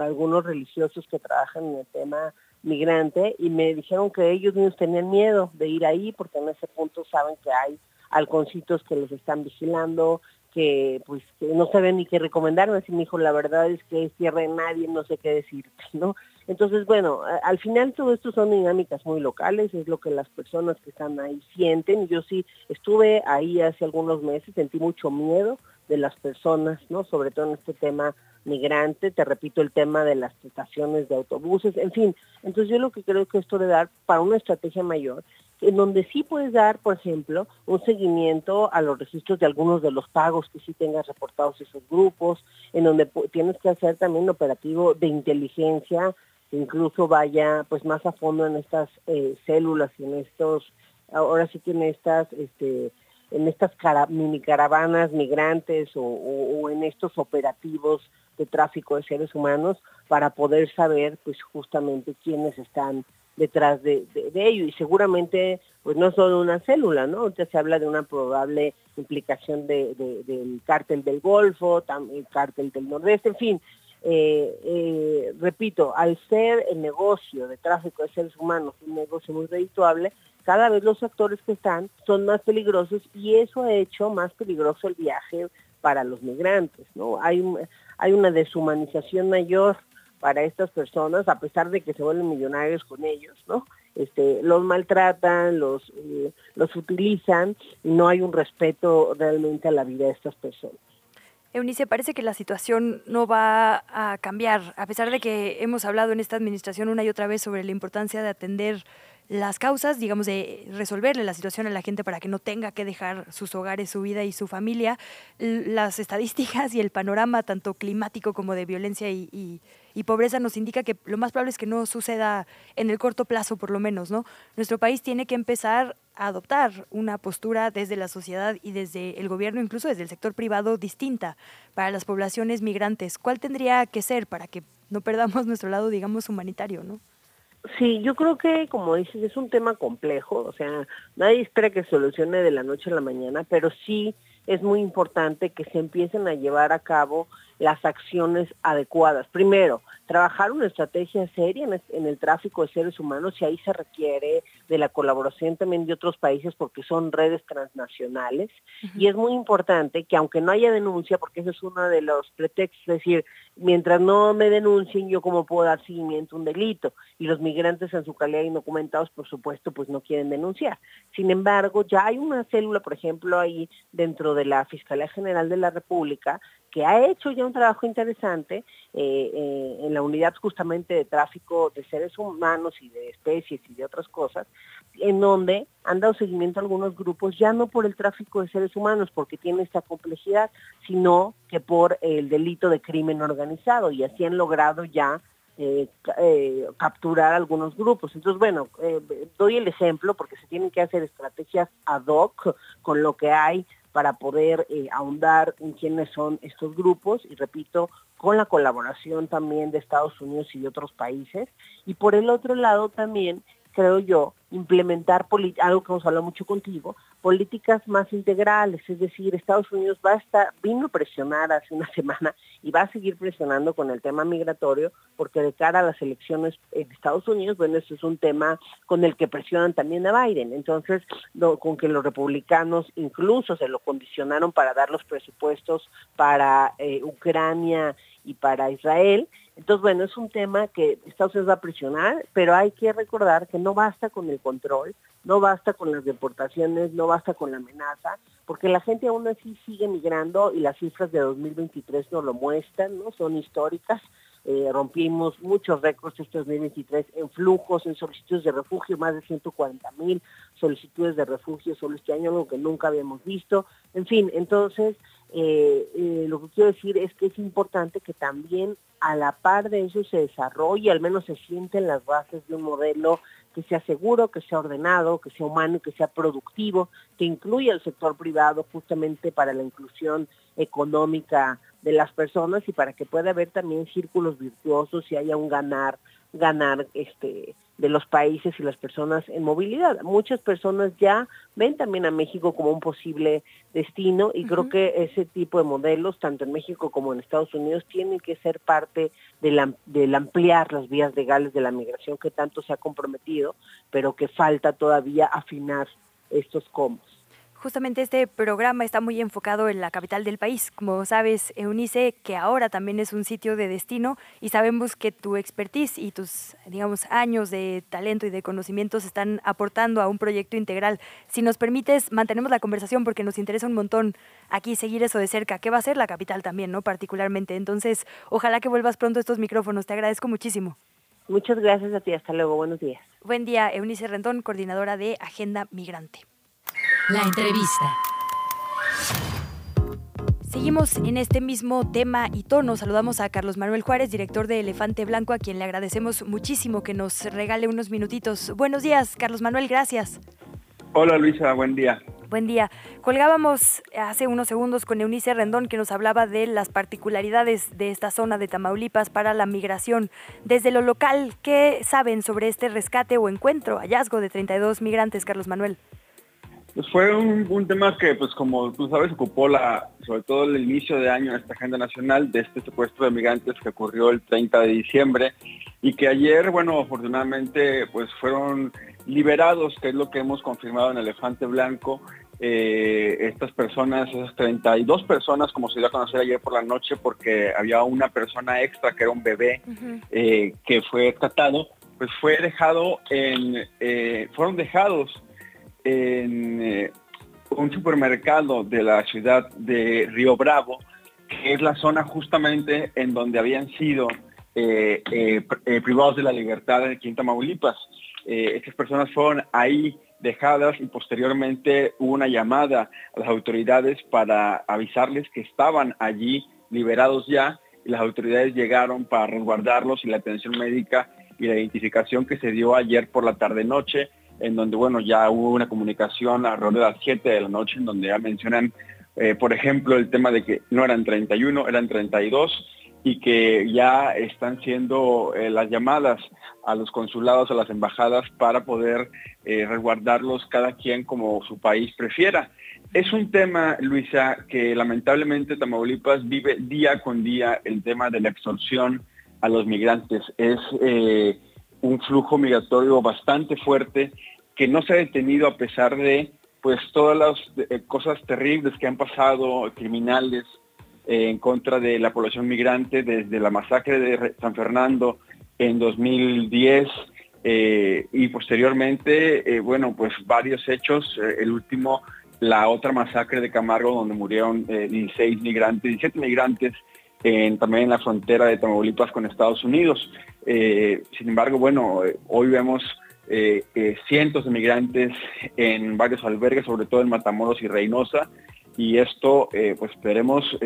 algunos religiosos que trabajan en el tema migrante y me dijeron que ellos mismos tenían miedo de ir ahí porque en ese punto saben que hay halconcitos que los están vigilando, que pues no saben ni qué recomendarme, así me dijo, la verdad es que es tierra de nadie, no sé qué decirte, ¿no? Entonces, bueno, al final todo esto son dinámicas muy locales, es lo que las personas que están ahí sienten. Yo sí estuve ahí hace algunos meses, sentí mucho miedo de las personas, ¿no? Sobre todo en este tema migrante, te repito el tema de las estaciones de autobuses, en fin. Entonces yo lo que creo que esto debe dar para una estrategia mayor en donde sí puedes dar, por ejemplo, un seguimiento a los registros de algunos de los pagos que sí tengas reportados esos grupos, en donde tienes que hacer también un operativo de inteligencia que incluso vaya pues más a fondo en estas eh, células y en estos, ahora sí que en estas, este, en estas mini caravanas migrantes o en estos operativos de tráfico de seres humanos para poder saber pues justamente quiénes están detrás de, ello y seguramente pues no solo una célula, ¿no? Ya se habla de una probable implicación de, del cártel del Golfo, el cártel del Nordeste, en fin. Eh, eh, repito, al ser el negocio de tráfico de seres humanos un negocio muy redituable, cada vez los actores que están son más peligrosos y eso ha hecho más peligroso el viaje para los migrantes, ¿no? Hay, hay una deshumanización mayor para estas personas, a pesar de que se vuelven millonarios con ellos, ¿no? Este, los maltratan, los, eh, los utilizan y no hay un respeto realmente a la vida de estas personas. Eunice, parece que la situación no va a cambiar, a pesar de que hemos hablado en esta administración una y otra vez sobre la importancia de atender las causas, digamos, de resolverle la situación a la gente para que no tenga que dejar sus hogares, su vida y su familia, las estadísticas y el panorama tanto climático como de violencia y, pobreza nos indica que lo más probable es que no suceda en el corto plazo, por lo menos, ¿no? Nuestro país tiene que empezar a adoptar una postura desde la sociedad y desde el gobierno, incluso desde el sector privado, distinta para las poblaciones migrantes. ¿Cuál tendría que ser para que no perdamos nuestro lado, digamos, humanitario, ¿no? Sí, yo creo que, como dices, es un tema complejo, o sea, nadie espera que solucione de la noche a la mañana, pero sí es muy importante que se empiecen a llevar a cabo las acciones adecuadas. Primero, trabajar una estrategia seria en, el tráfico de seres humanos y ahí se requiere de la colaboración también de otros países porque son redes transnacionales. Y es muy importante que aunque no haya denuncia, porque ese es uno de los pretextos, es decir, mientras no me denuncien, yo cómo puedo dar seguimiento a un delito. Y los migrantes en su calidad indocumentados, por supuesto, pues no quieren denunciar. Sin embargo, ya hay una célula, por ejemplo, ahí dentro de la Fiscalía General de la República que ha hecho ya un trabajo interesante eh, eh, en la unidad justamente de tráfico de seres humanos y de especies y de otras cosas, en donde han dado seguimiento a algunos grupos, ya no por el tráfico de seres humanos, porque tiene esta complejidad, sino que por el delito de crimen organizado, y así han logrado ya eh, capturar algunos grupos. Entonces, bueno, doy el ejemplo porque se tienen que hacer estrategias ad hoc con lo que hay para poder eh, ahondar en quiénes son estos grupos y repito, con la colaboración también de Estados Unidos y de otros países. Y por el otro lado también, creo yo, implementar algo que hemos hablado mucho contigo, políticas más integrales, es decir, Estados Unidos va a estar, vino a presionar hace una semana y va a seguir presionando con el tema migratorio, porque de cara a las elecciones en Estados Unidos, bueno, eso es un tema con el que presionan también a Biden. Entonces, con que los republicanos incluso se lo condicionaron para dar los presupuestos para eh, Ucrania y para Israel, entonces, bueno, es un tema que Estados Unidos va a presionar, pero hay que recordar que no basta con el control, no basta con las deportaciones, no basta con la amenaza, porque la gente aún así sigue migrando y las cifras de 2023 nos lo muestran, ¿no? Son históricas. eh, rompimos muchos récords este 2023 en flujos, en solicitudes de refugio, más de 140 mil solicitudes de refugio solo este año, algo que nunca habíamos visto. En fin, entonces, eh, eh, lo que quiero decir es que es importante que también a la par de eso se desarrolle, al menos se sienten las bases de un modelo que sea seguro, que sea ordenado, que sea humano, que sea productivo, que incluya el sector privado justamente para la inclusión económica de las personas y para que pueda haber también círculos virtuosos y haya un ganar, ganar este de los países y las personas en movilidad. Muchas personas ya ven también a México como un posible destino y creo que ese tipo de modelos, tanto en México como en Estados Unidos, tienen que ser parte del, del ampliar las vías legales de la migración que tanto se ha comprometido, pero que falta todavía afinar estos comos. Justamente este programa está muy enfocado en la capital del país. Como sabes, Eunice, que ahora también es un sitio de destino y sabemos que tu expertise y tus, digamos, años de talento y de conocimientos están aportando a un proyecto integral. Si nos permites, mantenemos la conversación porque nos interesa un montón aquí seguir eso de cerca. ¿Qué va a ser la capital también, no? Particularmente. Entonces, ojalá que vuelvas pronto a estos micrófonos. Te agradezco muchísimo. Muchas gracias a ti. Hasta luego. Buenos días. Buen día, Eunice Rendón, coordinadora de Agenda Migrante. La entrevista. Seguimos en este mismo tema y tono. Saludamos a Carlos Manuel Juárez, director de Elefante Blanco, a quien le agradecemos muchísimo que nos regale unos minutitos. Buenos días, Carlos Manuel, gracias. Hola Luisa, buen día. Buen día. Colgábamos hace unos segundos con Eunice Rendón que nos hablaba de las particularidades de esta zona de Tamaulipas para la migración. Desde lo local, ¿qué saben sobre este rescate o encuentro, hallazgo de 32 migrantes, Carlos Manuel? Pues fue un, tema que, pues como tú sabes, ocupó la, sobre todo el inicio de año en esta agenda nacional de este secuestro de migrantes que ocurrió el 30 de diciembre y que ayer, bueno, afortunadamente, pues fueron liberados, que es lo que hemos confirmado en Elefante Blanco. Eh, estas personas, esas 32 personas, como se dio a conocer ayer por la noche, porque había una persona extra que era un bebé eh, que fue tratado, pues fue dejado en, eh, fueron dejados en eh, un supermercado de la ciudad de Río Bravo, que es la zona justamente en donde habían sido eh, eh, privados de la libertad en Quinta Tamaulipas. estas personas fueron ahí dejadas y posteriormente hubo una llamada a las autoridades para avisarles que estaban allí liberados ya y las autoridades llegaron para resguardarlos y la atención médica y la identificación que se dio ayer por la tarde-noche en donde, bueno, ya hubo una comunicación alrededor de las 7 de la noche, en donde ya mencionan, eh, por ejemplo, el tema de que no eran 31, eran 32, y que ya están siendo eh, las llamadas a los consulados, a las embajadas, para poder eh, resguardarlos cada quien como su país prefiera. Es un tema, Luisa, que lamentablemente Tamaulipas vive día con día el tema de la extorsión a los migrantes. Es un flujo migratorio bastante fuerte que no se ha detenido a pesar de pues todas las eh, cosas terribles que han pasado, criminales eh, en contra de la población migrante desde la masacre de San Fernando en 2010 eh, y posteriormente, bueno, pues varios hechos, el último, la otra masacre de Camargo donde murieron 16 migrantes, 17 migrantes también en la frontera de Tamaulipas con Estados Unidos. Eh, sin embargo, bueno, eh, hoy vemos eh, cientos de migrantes en varios albergues, sobre todo en Matamoros y Reynosa, y esto, pues esperemos,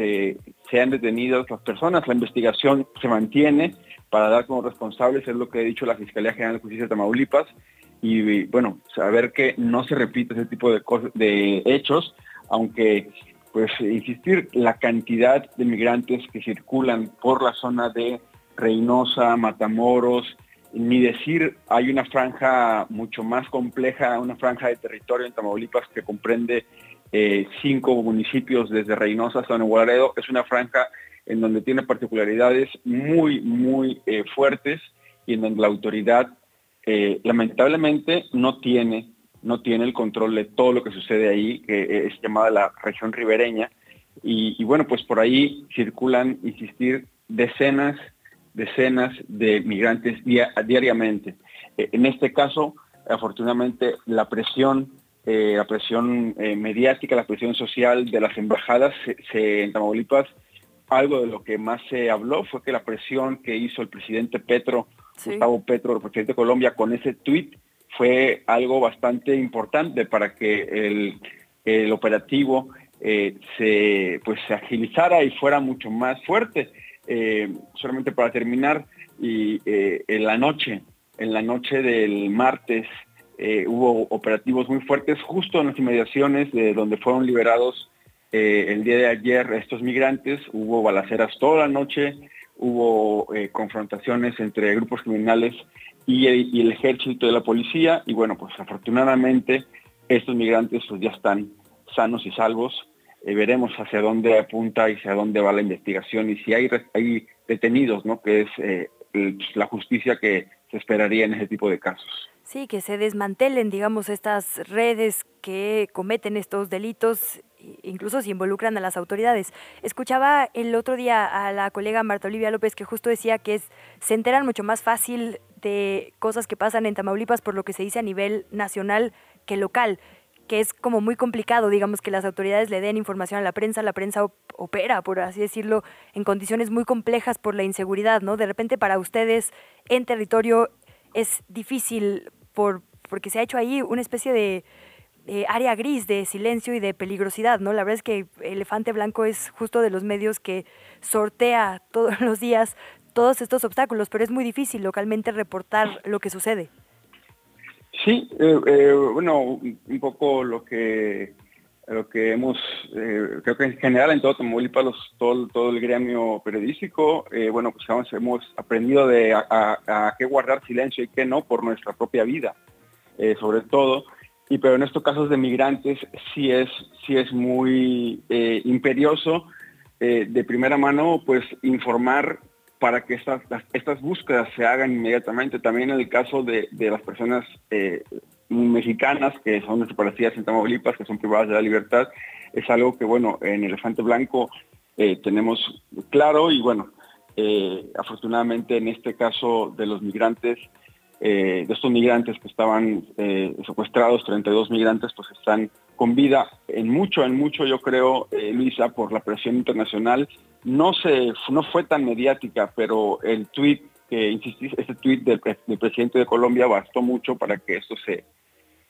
sean detenidas las personas. La investigación se mantiene para dar como responsables, es lo que ha dicho la Fiscalía General de Justicia de Tamaulipas, y bueno, saber que no se repite ese tipo de, de hechos, aunque pues insistir, la cantidad de migrantes que circulan por la zona de Reynosa, Matamoros, ni decir, hay una franja mucho más compleja, una franja de territorio en Tamaulipas que comprende eh, cinco municipios desde Reynosa hasta Nuevo es una franja en donde tiene particularidades muy, muy eh, fuertes y en donde la autoridad eh, lamentablemente no tiene no tiene el control de todo lo que sucede ahí, que es llamada la región ribereña. Y, bueno, pues por ahí circulan, insistir, decenas, decenas de migrantes diariamente. Eh, en este caso, afortunadamente, la presión, eh, la presión eh, mediática, la presión social de las embajadas en Tamaulipas algo de lo que más se habló fue que la presión que hizo el presidente Petro, Gustavo Petro, el presidente de Colombia, con ese tuit fue algo bastante importante para que el, operativo eh, se, pues, se agilizara y fuera mucho más fuerte. Eh, solamente para terminar, y eh, en la noche, en la noche del martes, hubo operativos muy fuertes justo en las inmediaciones de donde fueron liberados el día de ayer estos migrantes. Hubo balaceras toda la noche, hubo confrontaciones entre grupos criminales y el, ejército de la policía. Y bueno, pues afortunadamente estos migrantes pues, ya están sanos y salvos. Eh, veremos hacia dónde apunta y hacia dónde va la investigación y si hay, hay detenidos, ¿no? que es eh, pues, la justicia que se esperaría en ese tipo de casos. Sí, que se desmantelen, digamos, estas redes que cometen estos delitos, incluso si involucran a las autoridades. Escuchaba el otro día a la colega Marta Olivia López que justo decía que se enteran mucho más fácil de cosas que pasan en Tamaulipas por lo que se dice a nivel nacional que local que es como muy complicado, digamos, que las autoridades le den información a la prensa, la prensa opera, por así decirlo, en condiciones muy complejas por la inseguridad, ¿no? De repente para ustedes en territorio es difícil por, porque se ha hecho ahí una especie de área gris de silencio y de peligrosidad, ¿no? La verdad es que Elefante Blanco es justo de los medios que sortea todos los días todos estos obstáculos, pero es muy difícil localmente reportar lo que sucede. Sí, eh, eh, bueno, un poco lo que lo que hemos, eh, creo que en general en todo Tamaulipas, todo, todo el gremio periodístico, bueno, pues hemos, aprendido de a, qué guardar silencio y qué no por nuestra propia vida, sobre todo. Y pero en estos casos de migrantes sí es, sí es muy imperioso de primera mano, pues informar para que estas, estas búsquedas se hagan inmediatamente. También en el caso de, las personas eh, mexicanas que son desaparecidas en Tamaulipas, que son privadas de la libertad, es algo que, bueno, en Elefante Blanco eh, tenemos claro y, bueno, eh, afortunadamente en este caso de los migrantes, de estos migrantes que estaban secuestrados, 32 migrantes, pues están con vida en mucho, en mucho, yo creo, Luisa, por la presión internacional no se no fue tan mediática, pero el tweet que insistís, ese tweet del, presidente de Colombia bastó mucho para que esto se,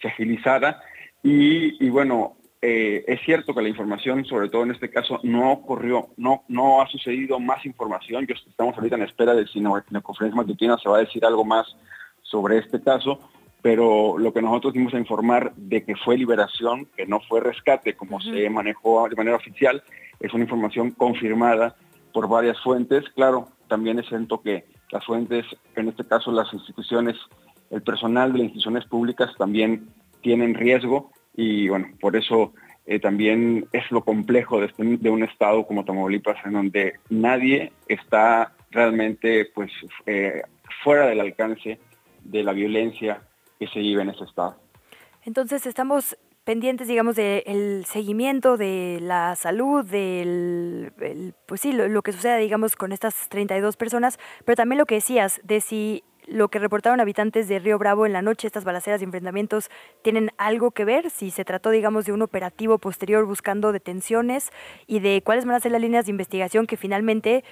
agilizara. Y, bueno, eh, es cierto que la información, sobre todo en este caso, no ocurrió, no, no ha sucedido más información. Yo estamos ahorita en espera de si en la conferencia matutina se va a decir algo más sobre este caso, pero lo que nosotros dimos a informar de que fue liberación, que no fue rescate como se manejó de manera oficial, es una información confirmada por varias fuentes. Claro, también es cierto que las fuentes, en este caso las instituciones, el personal de las instituciones públicas también tienen riesgo y bueno, por eso eh, también es lo complejo de, este, de, un estado como Tamaulipas en donde nadie está realmente pues eh, fuera del alcance de la violencia que se vive en ese estado. Entonces estamos pendientes, digamos, del seguimiento de la salud, del, pues sí, lo, que suceda, digamos, con estas 32 personas, pero también lo que decías, de si lo que reportaron habitantes de Río Bravo en la noche, estas balaceras y enfrentamientos, tienen algo que ver, si se trató, digamos, de un operativo posterior buscando detenciones y de cuáles van a ser las líneas de investigación que finalmente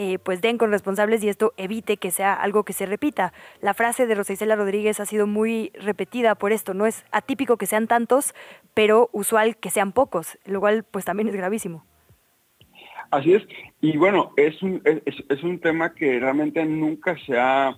eh, pues den con responsables y esto evite que sea algo que se repita. La frase de Rosa Isela Rodríguez ha sido muy repetida por esto, no es atípico que sean tantos, pero usual que sean pocos, lo cual pues también es gravísimo. Así es, y bueno, es un, es, un tema que realmente nunca se ha,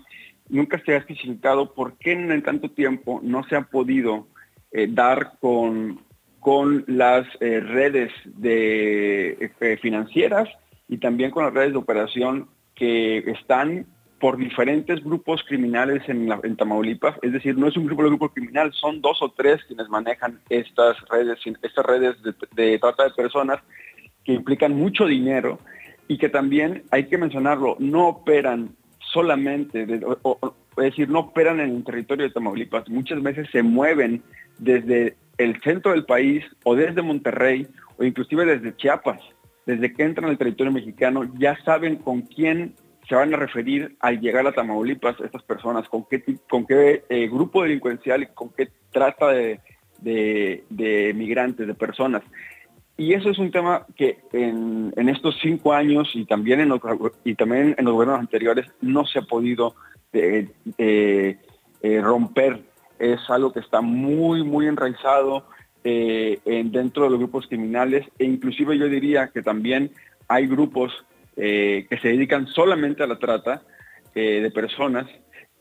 nunca se ha especificado por qué en tanto tiempo no se ha podido eh, dar con, con las eh, redes de, financieras y también con las redes de operación que están por diferentes grupos criminales en, Tamaulipas, es decir, no es un grupo de grupo criminal, son dos o tres quienes manejan estas redes, estas redes de, trata de personas que implican mucho dinero y que también hay que mencionarlo, no operan solamente, es decir, no operan en el territorio de Tamaulipas, muchas veces se mueven desde el centro del país o desde Monterrey o inclusive desde Chiapas desde que entran al territorio mexicano, ya saben con quién se van a referir al llegar a Tamaulipas estas personas, con qué, con qué eh, grupo delincuencial y con qué trata de, migrantes, de personas. Y eso es un tema que en, estos cinco años y también en, los, y también en los gobiernos anteriores no se ha podido eh, eh, romper. Es algo que está muy, muy enraizado dentro de los grupos criminales e inclusive yo diría que también hay grupos que se dedican solamente a la trata de personas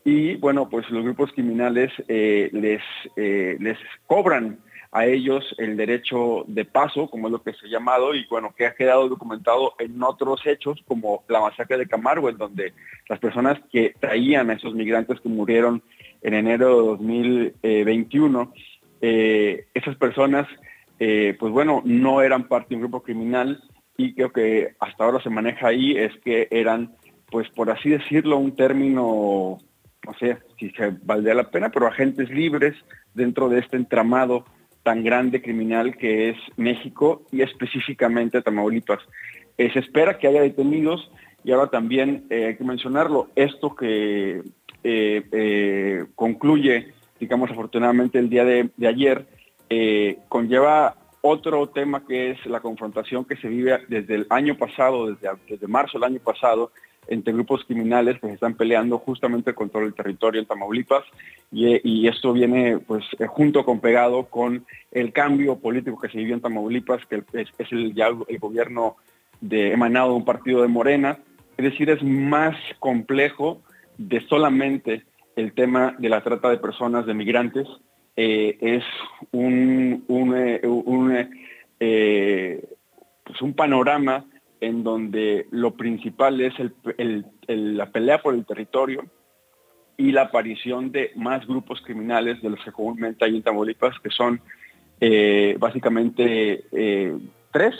y bueno, pues los grupos criminales les, les cobran a ellos el derecho de paso, como es lo que se ha llamado, y bueno, que ha quedado documentado en otros hechos, como la masacre de Camargo, en donde las personas que traían a esos migrantes que murieron en enero de 2021, eh, esas personas, eh, pues bueno, no eran parte de un grupo criminal y creo que hasta ahora se maneja ahí es que eran, pues por así decirlo, un término, no sé si se valdría la pena, pero agentes libres dentro de este entramado tan grande criminal que es México y específicamente Tamaulipas. Eh, se espera que haya detenidos y ahora también hay que mencionarlo, esto que concluye, digamos afortunadamente el día de, ayer, conlleva otro tema que es la confrontación que se vive desde el año pasado, desde, desde marzo del año pasado, entre grupos criminales que se están peleando justamente el territorio en Tamaulipas y, esto viene pues eh, junto con pegado con el cambio político que se vivió en Tamaulipas, que es, el, el gobierno de, emanado de un partido de Morena, es decir, es más complejo de solamente el tema de la trata de personas, de migrantes, eh, es un, un, eh, pues un panorama en donde lo principal es la pelea por el territorio y la aparición de más grupos criminales de los que comúnmente hay en Tamaulipas, que son eh, básicamente eh, tres.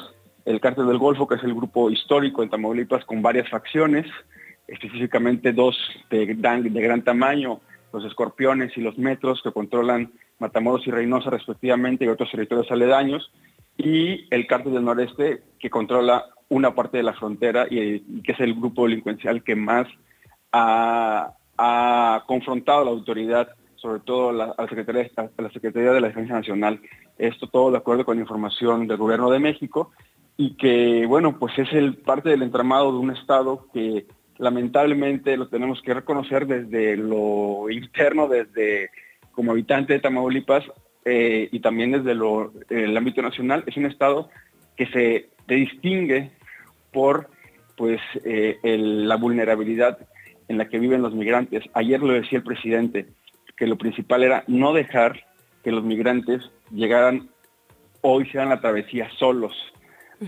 El Cártel del Golfo, que es el grupo histórico en Tamaulipas con varias facciones, específicamente dos de gran, tamaño, los escorpiones y los metros que controlan Matamoros y Reynosa respectivamente y otros territorios aledaños, y el Cártel del Noreste que controla una parte de la frontera y, que es el grupo delincuencial que más ha, confrontado a la autoridad, sobre todo a la, Secretaría, a la Secretaría de la Defensa Nacional. Esto todo de acuerdo con la información del Gobierno de México y que, bueno, pues es el parte del entramado de un Estado que lamentablemente lo tenemos que reconocer desde lo interno, desde como habitante de Tamaulipas eh, y también desde lo, el ámbito nacional, es un Estado que se, se distingue por pues, eh, la vulnerabilidad en la que viven los migrantes. Ayer lo decía el presidente, que lo principal era no dejar que los migrantes llegaran o hicieran la travesía solos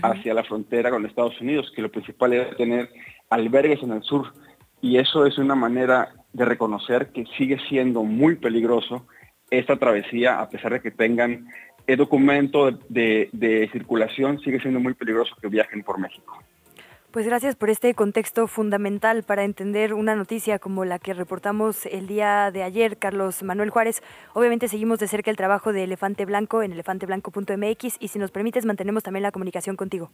hacia la frontera con Estados Unidos, que lo principal era tener albergues en el sur. Y eso es una manera de reconocer que sigue siendo muy peligroso esta travesía, a pesar de que tengan el documento de circulación, sigue siendo muy peligroso que viajen por México. Pues gracias por este contexto fundamental para entender una noticia como la que reportamos el día de ayer, Carlos Manuel Juárez. Obviamente seguimos de cerca el trabajo de Elefante Blanco en elefanteblanco.mx y si nos permites mantenemos también la comunicación contigo.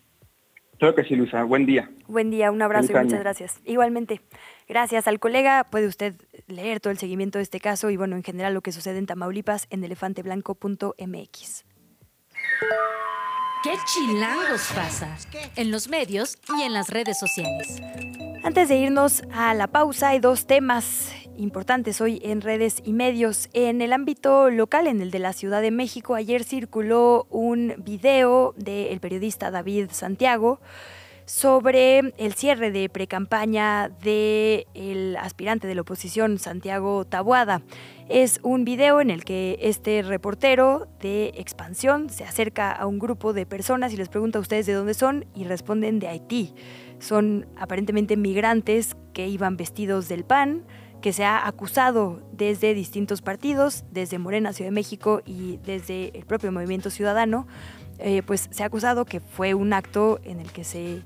Claro que sí, Luisa. Buen día. Buen día, un abrazo y muchas gracias. Igualmente, gracias al colega. Puede usted leer todo el seguimiento de este caso y, bueno, en general lo que sucede en Tamaulipas en elefanteblanco.mx. ¿Qué chilangos pasa? En los medios y en las redes sociales. Antes de irnos a la pausa, hay dos temas importantes hoy en redes y medios. En el ámbito local, en el de la Ciudad de México, ayer circuló un video del periodista David Santiago sobre el cierre de precampaña del aspirante de la oposición Santiago Tabuada. Es un video en el que este reportero de expansión se acerca a un grupo de personas y les pregunta a ustedes de dónde son y responden de Haití. Son aparentemente migrantes que iban vestidos del PAN, que se ha acusado desde distintos partidos, desde Morena, Ciudad de México y desde el propio Movimiento Ciudadano, eh, pues se ha acusado que fue un acto en el que se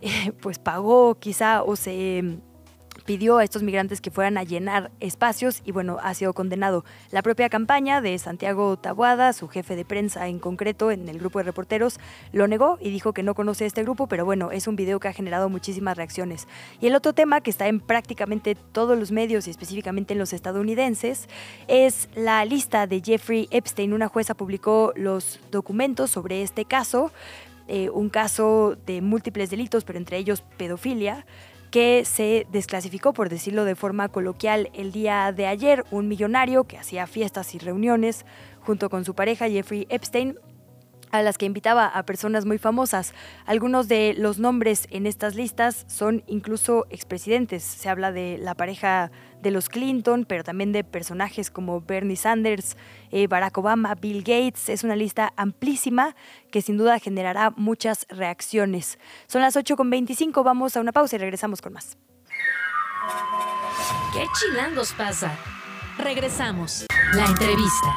pues pagó quizá o se pidió a estos migrantes que fueran a llenar espacios y bueno, ha sido condenado. La propia campaña de Santiago Tabuada, su jefe de prensa en concreto en el grupo de reporteros, lo negó y dijo que no conoce este grupo, pero bueno, es un video que ha generado muchísimas reacciones. Y el otro tema que está en prácticamente todos los medios y específicamente en los estadounidenses es la lista de Jeffrey Epstein. Una jueza publicó los documentos sobre este caso. Eh, un caso de múltiples delitos, pero entre ellos pedofilia, que se desclasificó, por decirlo de forma coloquial, el día de ayer. Un millonario que hacía fiestas y reuniones junto con su pareja Jeffrey Epstein a las que invitaba a personas muy famosas. Algunos de los nombres en estas listas son incluso expresidentes. Se habla de la pareja de los Clinton, pero también de personajes como Bernie Sanders, eh, Barack Obama, Bill Gates. Es una lista amplísima que sin duda generará muchas reacciones. Son las 8.25, vamos a una pausa y regresamos con más. ¿Qué chilangos pasa? Regresamos. La entrevista.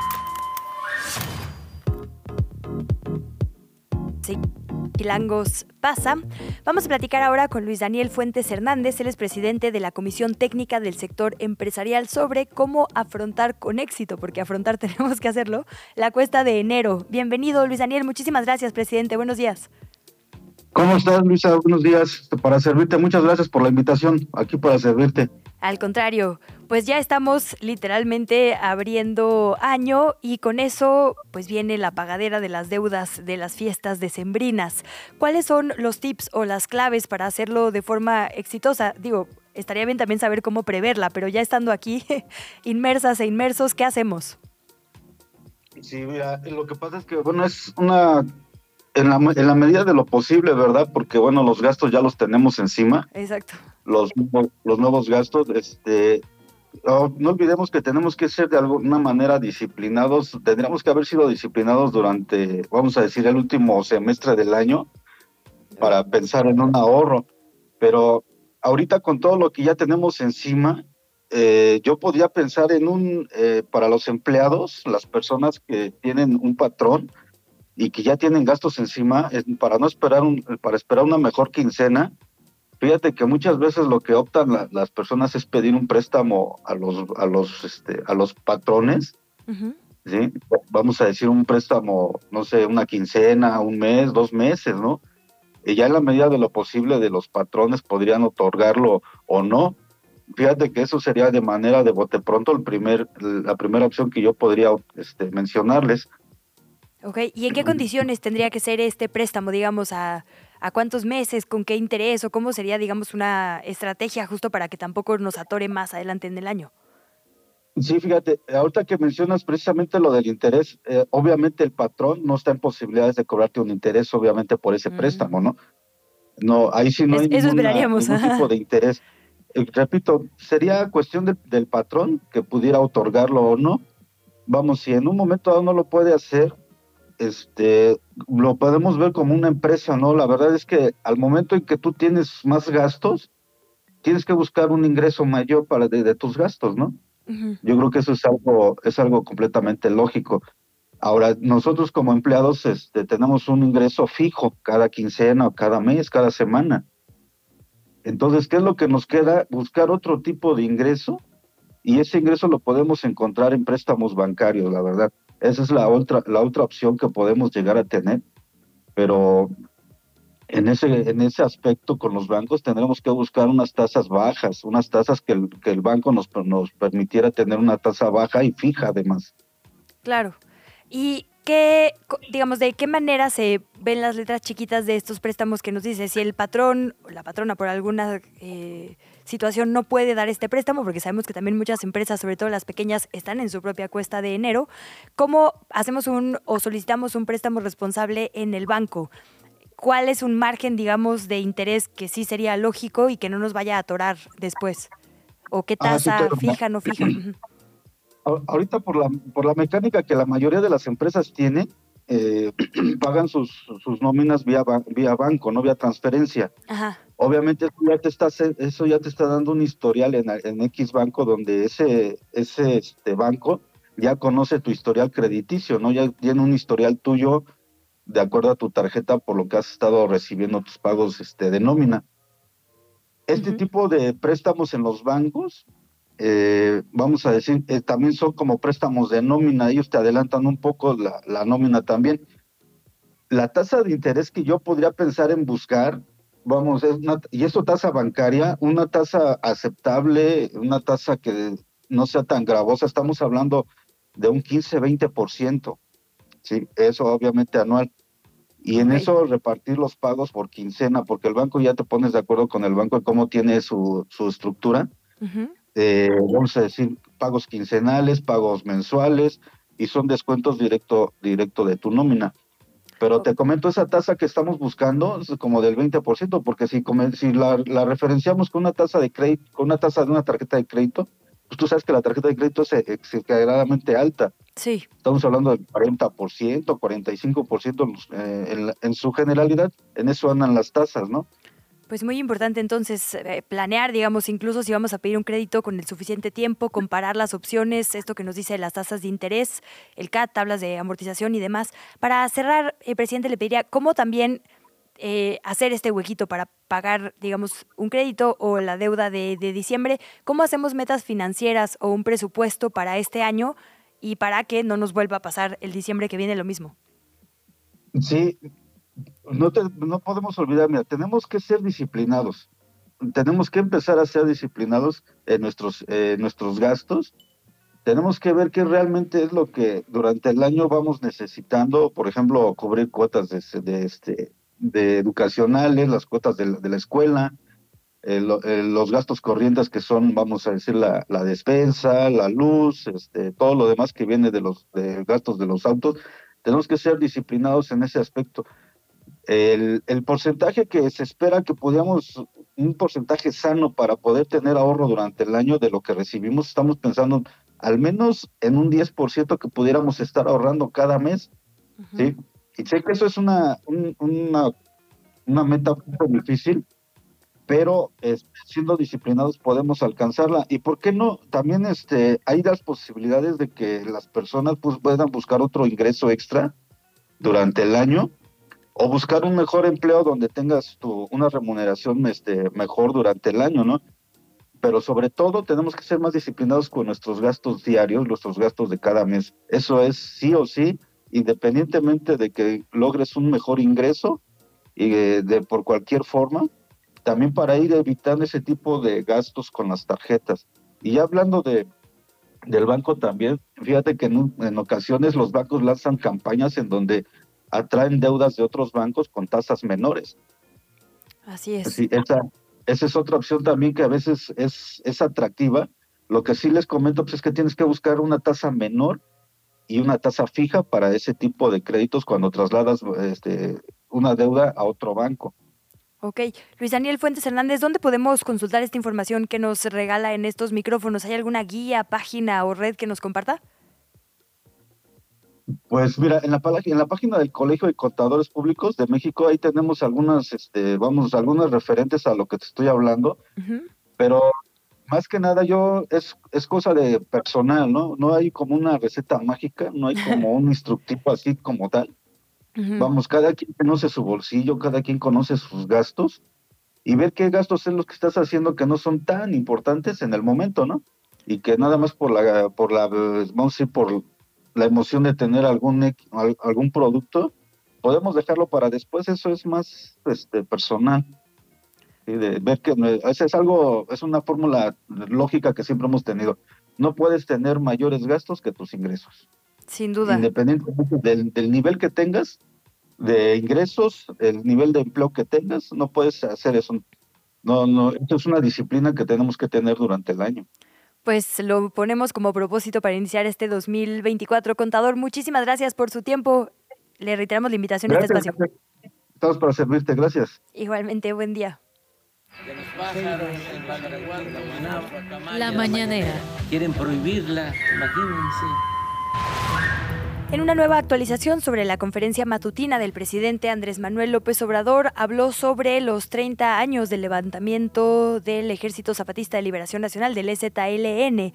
Chilangos pasa. Vamos a platicar ahora con Luis Daniel Fuentes Hernández, él es presidente de la Comisión Técnica del Sector Empresarial sobre cómo afrontar con éxito, porque afrontar tenemos que hacerlo, la cuesta de enero. Bienvenido Luis Daniel, muchísimas gracias presidente, buenos días. ¿Cómo estás, Luisa? Buenos días. Para servirte, muchas gracias por la invitación. Aquí para servirte. Al contrario, pues ya estamos literalmente abriendo año y con eso pues viene la pagadera de las deudas de las fiestas decembrinas. ¿Cuáles son los tips o las claves para hacerlo de forma exitosa? Digo, estaría bien también saber cómo preverla, pero ya estando aquí, inmersas e inmersos, ¿qué hacemos? Sí, mira, lo que pasa es que, bueno, es una en la, en la, medida de lo posible, ¿verdad? Porque, bueno, los gastos ya los tenemos encima. Exacto. Los, los nuevos gastos, este, no, olvidemos que tenemos que ser de alguna manera disciplinados. Tendríamos que haber sido disciplinados durante, vamos a decir, el último semestre del año para pensar en un ahorro. Pero ahorita con todo lo que ya tenemos encima, eh, yo podría pensar en un, eh, para los empleados, las personas que tienen un patrón, y que ya tienen gastos encima, para no esperar para esperar una mejor quincena, fíjate que muchas veces lo que optan las personas es pedir un préstamo a los a los este, a los patrones, ¿sí? Vamos a decir un préstamo, no sé, una quincena, un mes, dos meses, ¿no? Y ya en la medida de lo posible de los patrones podrían otorgarlo o no. Fíjate que eso sería de manera de bote pronto el primer, la primera opción que yo podría este, mencionarles Ok, ¿y en qué condiciones tendría que ser este préstamo, digamos, a, a cuántos meses, con qué interés o cómo sería, digamos, una estrategia justo para que tampoco nos atore más adelante en el año? Sí, fíjate, ahorita que mencionas precisamente lo del interés, eh, obviamente el patrón no está en posibilidades de cobrarte un interés, obviamente, por ese préstamo, ¿no? No, ahí sí no hay ningún tipo de interés. Eh, repito, sería cuestión del patrón que pudiera otorgarlo o no. Vamos, si en un momento dado no lo puede hacer, este, lo podemos ver como una empresa, ¿no? La verdad es que al momento en que tú tienes más gastos, tienes que buscar un ingreso mayor para de, tus gastos, ¿no? Yo creo que eso es algo, es algo completamente lógico. Ahora, nosotros como empleados este, tenemos un ingreso fijo cada quincena o cada mes, cada semana. Entonces, ¿qué es lo que nos queda? Buscar otro tipo de ingreso y ese ingreso lo podemos encontrar en préstamos bancarios, la verdad. Esa es la otra, la otra opción que podemos llegar a tener, pero en ese, en ese aspecto con los bancos tendremos que buscar unas tasas bajas, unas tasas que el, que el banco nos, nos permitiera tener una tasa baja y fija además. Claro. ¿Y qué, digamos, de qué manera se ven las letras chiquitas de estos préstamos que nos dice? Si el patrón la patrona por alguna eh, situación no puede dar este préstamo, porque sabemos que también muchas empresas, sobre todo las pequeñas, están en su propia cuesta de enero. ¿Cómo hacemos un o solicitamos un préstamo responsable en el banco? ¿Cuál es un margen, digamos, de interés que sí sería lógico y que no nos vaya a atorar después? ¿O qué ah, tasa fija, no fija? Ahorita por la, por la mecánica que la mayoría de las empresas tienen, eh, pagan sus, sus nóminas vía, vía banco, no vía transferencia. Obviamente eso ya te está, eso ya te está dando un historial en, en X banco donde ese, ese este banco ya conoce tu historial crediticio, ¿no? Ya tiene un historial tuyo de acuerdo a tu tarjeta por lo que has estado recibiendo tus pagos este, de nómina. Este tipo de préstamos en los bancos, eh, vamos a decir, eh, también son como préstamos de nómina, ellos te adelantan un poco la, la nómina también. La tasa de interés que yo podría pensar en buscar, vamos, es una, y esto tasa bancaria, una tasa aceptable, una tasa que no sea tan gravosa, estamos hablando de un 15-20%, ¿sí? Eso obviamente anual. Y en eso repartir los pagos por quincena, porque el banco ya te pones de acuerdo con el banco en cómo tiene su, su estructura. Eh, vamos a decir, pagos quincenales, pagos mensuales, y son descuentos directo, directo de tu nómina. Pero te comento, esa tasa que estamos buscando es como del 20%, porque si, si la, la referenciamos con una tasa de crédito, con una tasa de una tarjeta de crédito, pues tú sabes que la tarjeta de crédito es exageradamente alta. Sí. Estamos hablando del 40%, 45% eh, en, en su generalidad, en eso andan las tasas, ¿no? Pues muy importante entonces eh, planear, digamos, incluso si vamos a pedir un crédito con el suficiente tiempo, comparar las opciones, esto que nos dice las tasas de interés, el CAT, tablas de amortización y demás. Para cerrar, el presidente le pediría cómo también eh, hacer este huequito para pagar, digamos, un crédito o la deuda de, de diciembre. ¿Cómo hacemos metas financieras o un presupuesto para este año y para que no nos vuelva a pasar el diciembre que viene lo mismo? Sí, no, no podemos olvidar, mira, tenemos que ser disciplinados. Tenemos que empezar a ser disciplinados en nuestros, eh, nuestros gastos. Tenemos que ver qué realmente es lo que durante el año vamos necesitando, por ejemplo, cubrir cuotas de, de este, de educacionales, las cuotas de la, escuela, eh, eh, los gastos corrientes que son, vamos a decir, la, la despensa, la luz, este, todo lo demás que viene de los de gastos de los autos. Tenemos que ser disciplinados en ese aspecto. El, el, porcentaje que se espera que podamos, un porcentaje sano para poder tener ahorro durante el año de lo que recibimos, estamos pensando al menos en un 10% que pudiéramos estar ahorrando cada mes, ¿sí? Y sé que eso es una, una, una meta muy difícil, pero siendo disciplinados podemos alcanzarla. ¿Y por qué no? También este, hay las posibilidades de que las personas pues, puedan buscar otro ingreso extra durante el año o buscar un mejor empleo donde tengas tu, una remuneración este, mejor durante el año, ¿no? Pero sobre todo tenemos que ser más disciplinados con nuestros gastos diarios, nuestros gastos de cada mes. Eso es sí o sí, independientemente de que logres un mejor ingreso y de, por cualquier forma, también para ir evitando ese tipo de gastos con las tarjetas. Y ya hablando de, del banco también, fíjate que en, en ocasiones los bancos lanzan campañas en donde atraen deudas de otros bancos con tasas menores. Así es. esa, esa es otra opción también que a veces es, es atractiva. Lo que sí les comento pues, es que tienes que buscar una tasa menor y una tasa fija para ese tipo de créditos cuando trasladas este, una deuda a otro banco. Ok. Luis Daniel Fuentes Hernández, ¿dónde podemos consultar esta información que nos regala en estos micrófonos? ¿Hay alguna guía, página o red que nos comparta? Pues mira, en la, en la página del Colegio de Contadores Públicos de México, ahí tenemos algunas, este, vamos, algunas referentes a lo que te estoy hablando, pero más que nada yo, es, es cosa de personal, ¿no? No hay como una receta mágica, no hay como un instructivo así como tal. Vamos, cada quien conoce su bolsillo, cada quien conoce sus gastos y ver qué gastos son los que estás haciendo que no son tan importantes en el momento, ¿no? Y que nada más por la, por la, vamos a decir, por la emoción de tener algún, algún producto, podemos dejarlo para después, eso es más este, personal. de ver que eso es algo, es una fórmula lógica que siempre hemos tenido. No puedes tener mayores gastos que tus ingresos. Sin duda. Independientemente del, del nivel que tengas de ingresos, el nivel de empleo que tengas, no puedes hacer eso. No, no, esto es una disciplina que tenemos que tener durante el año pues lo ponemos como propósito para iniciar este 2024. Contador, muchísimas gracias por su tiempo. Le reiteramos la invitación a este espacio. Estamos para servirte, gracias. Igualmente, buen día. La mañanera. Quieren prohibirla, imagínense. En una nueva actualización sobre la conferencia matutina del presidente Andrés Manuel López Obrador, habló sobre los 30 años del levantamiento del Ejército Zapatista de Liberación Nacional, del EZLN.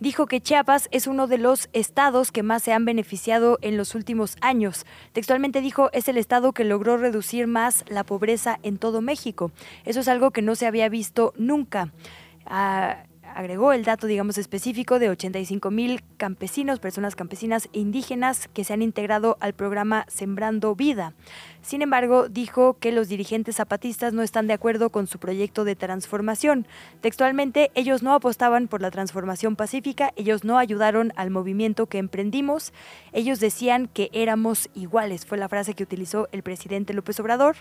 dijo que Chiapas es uno de los estados que más se han beneficiado en los últimos años. Textualmente dijo, es el estado que logró reducir más la pobreza en todo México. Eso es algo que no se había visto nunca. Ah, agregó el dato, digamos, específico de 85 mil campesinos, personas campesinas e indígenas que se han integrado al programa Sembrando Vida. Sin embargo, dijo que los dirigentes zapatistas no están de acuerdo con su proyecto de transformación. Textualmente, ellos no apostaban por la transformación pacífica, ellos no ayudaron al movimiento que emprendimos, ellos decían que éramos iguales, fue la frase que utilizó el presidente López Obrador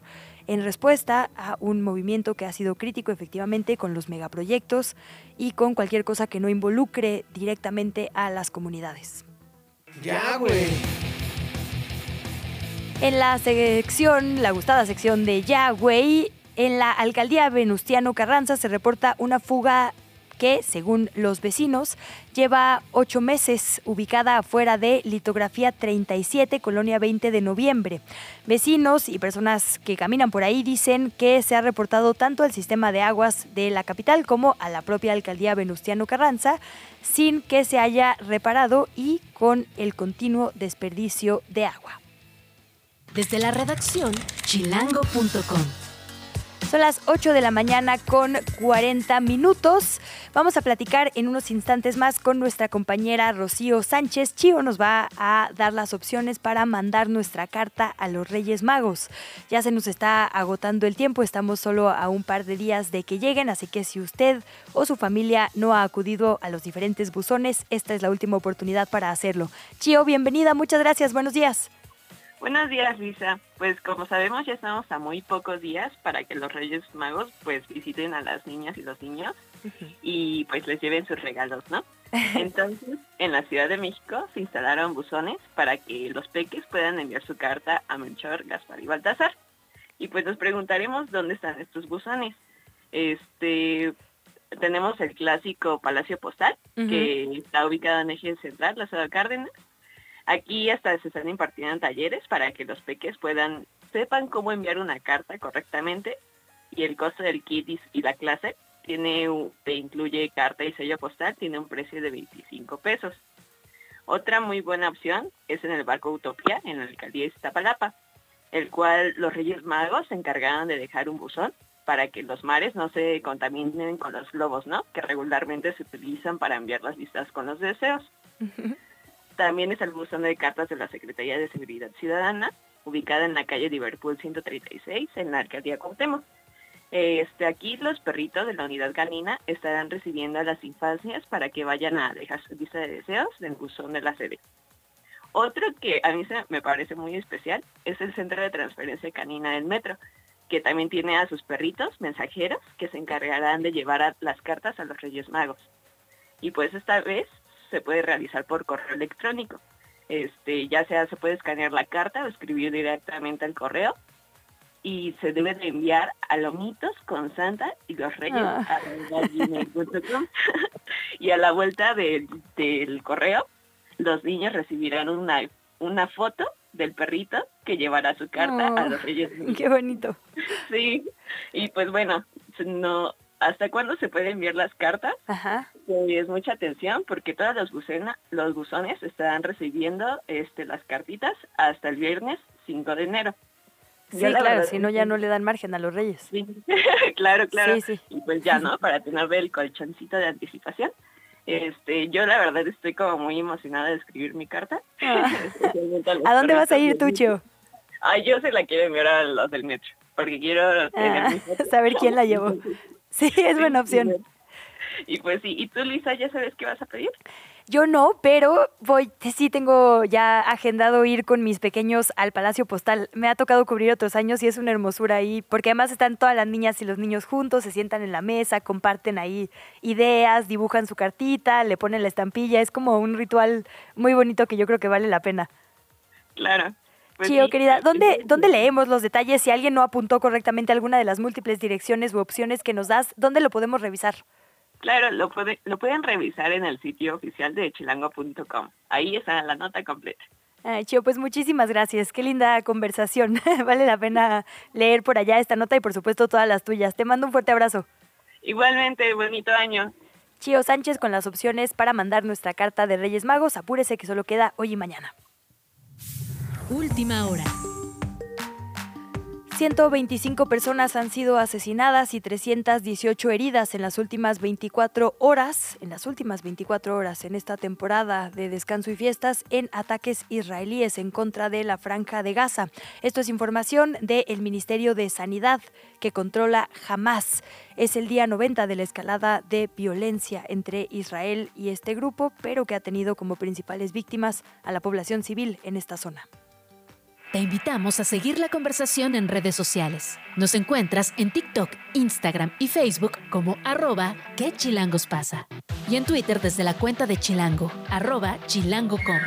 en respuesta a un movimiento que ha sido crítico efectivamente con los megaproyectos y con cualquier cosa que no involucre directamente a las comunidades. Ya, güey. En la sección, la gustada sección de Yahweh, en la alcaldía Venustiano Carranza se reporta una fuga que, según los vecinos, lleva ocho meses ubicada afuera de Litografía 37, Colonia 20 de noviembre. Vecinos y personas que caminan por ahí dicen que se ha reportado tanto al sistema de aguas de la capital como a la propia alcaldía Venustiano Carranza sin que se haya reparado y con el continuo desperdicio de agua. Desde la redacción, chilango.com. Son las 8 de la mañana con 40 minutos. Vamos a platicar en unos instantes más con nuestra compañera Rocío Sánchez. Chío nos va a dar las opciones para mandar nuestra carta a los Reyes Magos. Ya se nos está agotando el tiempo, estamos solo a un par de días de que lleguen, así que si usted o su familia no ha acudido a los diferentes buzones, esta es la última oportunidad para hacerlo. Chío, bienvenida, muchas gracias, buenos días. Buenos días, Lisa. Pues como sabemos ya estamos a muy pocos días para que los Reyes Magos pues visiten a las niñas y los niños y pues les lleven sus regalos, ¿no? Entonces, en la Ciudad de México se instalaron buzones para que los peques puedan enviar su carta a Menchor, Gaspar y Baltasar. Y pues nos preguntaremos dónde están estos buzones. Este, tenemos el clásico Palacio Postal, que está ubicado en Eje Central, la Ciudad de Cárdenas. Aquí hasta se están impartiendo talleres para que los peques puedan, sepan cómo enviar una carta correctamente y el costo del kit y la clase tiene, te incluye carta y sello postal, tiene un precio de 25 pesos. Otra muy buena opción es en el barco Utopía, en la alcaldía de Iztapalapa, el cual los Reyes Magos se encargaron de dejar un buzón para que los mares no se contaminen con los globos, ¿no? Que regularmente se utilizan para enviar las listas con los deseos. También es el buzón de cartas de la Secretaría de Seguridad Ciudadana, ubicada en la calle Liverpool 136, en la alcaldía Cuauhtémoc. Este, aquí los perritos de la unidad canina estarán recibiendo a las infancias para que vayan a dejar su lista de deseos del buzón de la sede. Otro que a mí me parece muy especial es el Centro de Transferencia Canina del Metro, que también tiene a sus perritos mensajeros que se encargarán de llevar las cartas a los Reyes Magos. Y pues esta vez se puede realizar por correo electrónico. Este, ya sea se puede escanear la carta o escribir directamente al correo y se debe de enviar a Lomitos con Santa y los Reyes ah. y a la vuelta del correo los niños recibirán una, una foto del perrito que llevará su carta a los oh, Reyes. Qué bonito. Sí, y pues bueno, no, ¿Hasta cuándo se pueden enviar las cartas? Ajá. Pues mucha atención porque todos los, los buzones estarán recibiendo este, las cartitas hasta el viernes 5 de enero. Sí, claro, si no ya no le dan margen a los reyes. Sí. claro, claro. Sí, sí. Y pues ya, ¿no? Para tener el colchoncito de anticipación. Este, yo la verdad estoy como muy emocionada de escribir mi carta. Ah. ¿A dónde vas a ir, Tucho? Ay, yo se la quiero enviar a los del metro, porque quiero tener ah, saber quién la llevó. Sí, es buena opción. Y pues sí, ¿y tú, Lisa, ya sabes qué vas a pedir? Yo no, pero voy, sí tengo ya agendado ir con mis pequeños al Palacio Postal. Me ha tocado cubrir otros años y es una hermosura ahí, porque además están todas las niñas y los niños juntos, se sientan en la mesa, comparten ahí ideas, dibujan su cartita, le ponen la estampilla. Es como un ritual muy bonito que yo creo que vale la pena. Claro. Pues Chío, querida, ¿dónde, ¿dónde leemos los detalles? Si alguien no apuntó correctamente alguna de las múltiples direcciones u opciones que nos das, ¿dónde lo podemos revisar? Claro, lo, puede, lo pueden revisar en el sitio oficial de chilango.com. Ahí está la nota completa. Ay, Chío, pues muchísimas gracias. Qué linda conversación. vale la pena leer por allá esta nota y por supuesto todas las tuyas. Te mando un fuerte abrazo. Igualmente, bonito año. Chío Sánchez con las opciones para mandar nuestra carta de Reyes Magos. Apúrese que solo queda hoy y mañana. Última hora. 125 personas han sido asesinadas y 318 heridas en las últimas 24 horas, en las últimas 24 horas en esta temporada de descanso y fiestas en ataques israelíes en contra de la franja de Gaza. Esto es información del Ministerio de Sanidad que controla Hamas. Es el día 90 de la escalada de violencia entre Israel y este grupo, pero que ha tenido como principales víctimas a la población civil en esta zona. Te invitamos a seguir la conversación en redes sociales. Nos encuentras en TikTok, Instagram y Facebook como arroba que pasa. Y en Twitter desde la cuenta de Chilango, arroba chilango.com.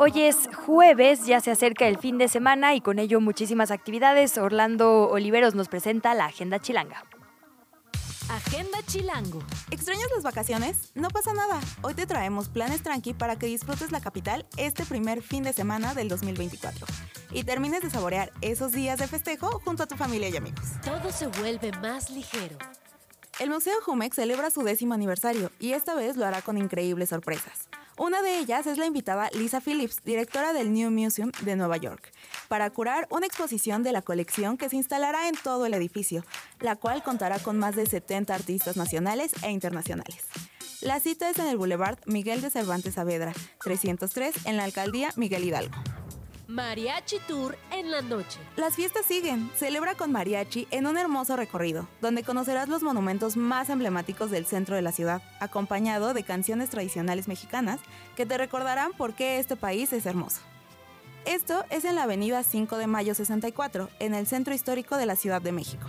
Hoy es jueves, ya se acerca el fin de semana y con ello muchísimas actividades. Orlando Oliveros nos presenta la Agenda Chilanga. Agenda Chilango. ¿Extrañas las vacaciones? No pasa nada. Hoy te traemos planes tranqui para que disfrutes la capital este primer fin de semana del 2024 y termines de saborear esos días de festejo junto a tu familia y amigos. Todo se vuelve más ligero. El Museo Jumex celebra su décimo aniversario y esta vez lo hará con increíbles sorpresas. Una de ellas es la invitada Lisa Phillips, directora del New Museum de Nueva York, para curar una exposición de la colección que se instalará en todo el edificio, la cual contará con más de 70 artistas nacionales e internacionales. La cita es en el Boulevard Miguel de Cervantes Saavedra, 303, en la alcaldía Miguel Hidalgo. Mariachi Tour en la noche. Las fiestas siguen. Celebra con mariachi en un hermoso recorrido, donde conocerás los monumentos más emblemáticos del centro de la ciudad, acompañado de canciones tradicionales mexicanas que te recordarán por qué este país es hermoso. Esto es en la avenida 5 de Mayo 64, en el centro histórico de la Ciudad de México.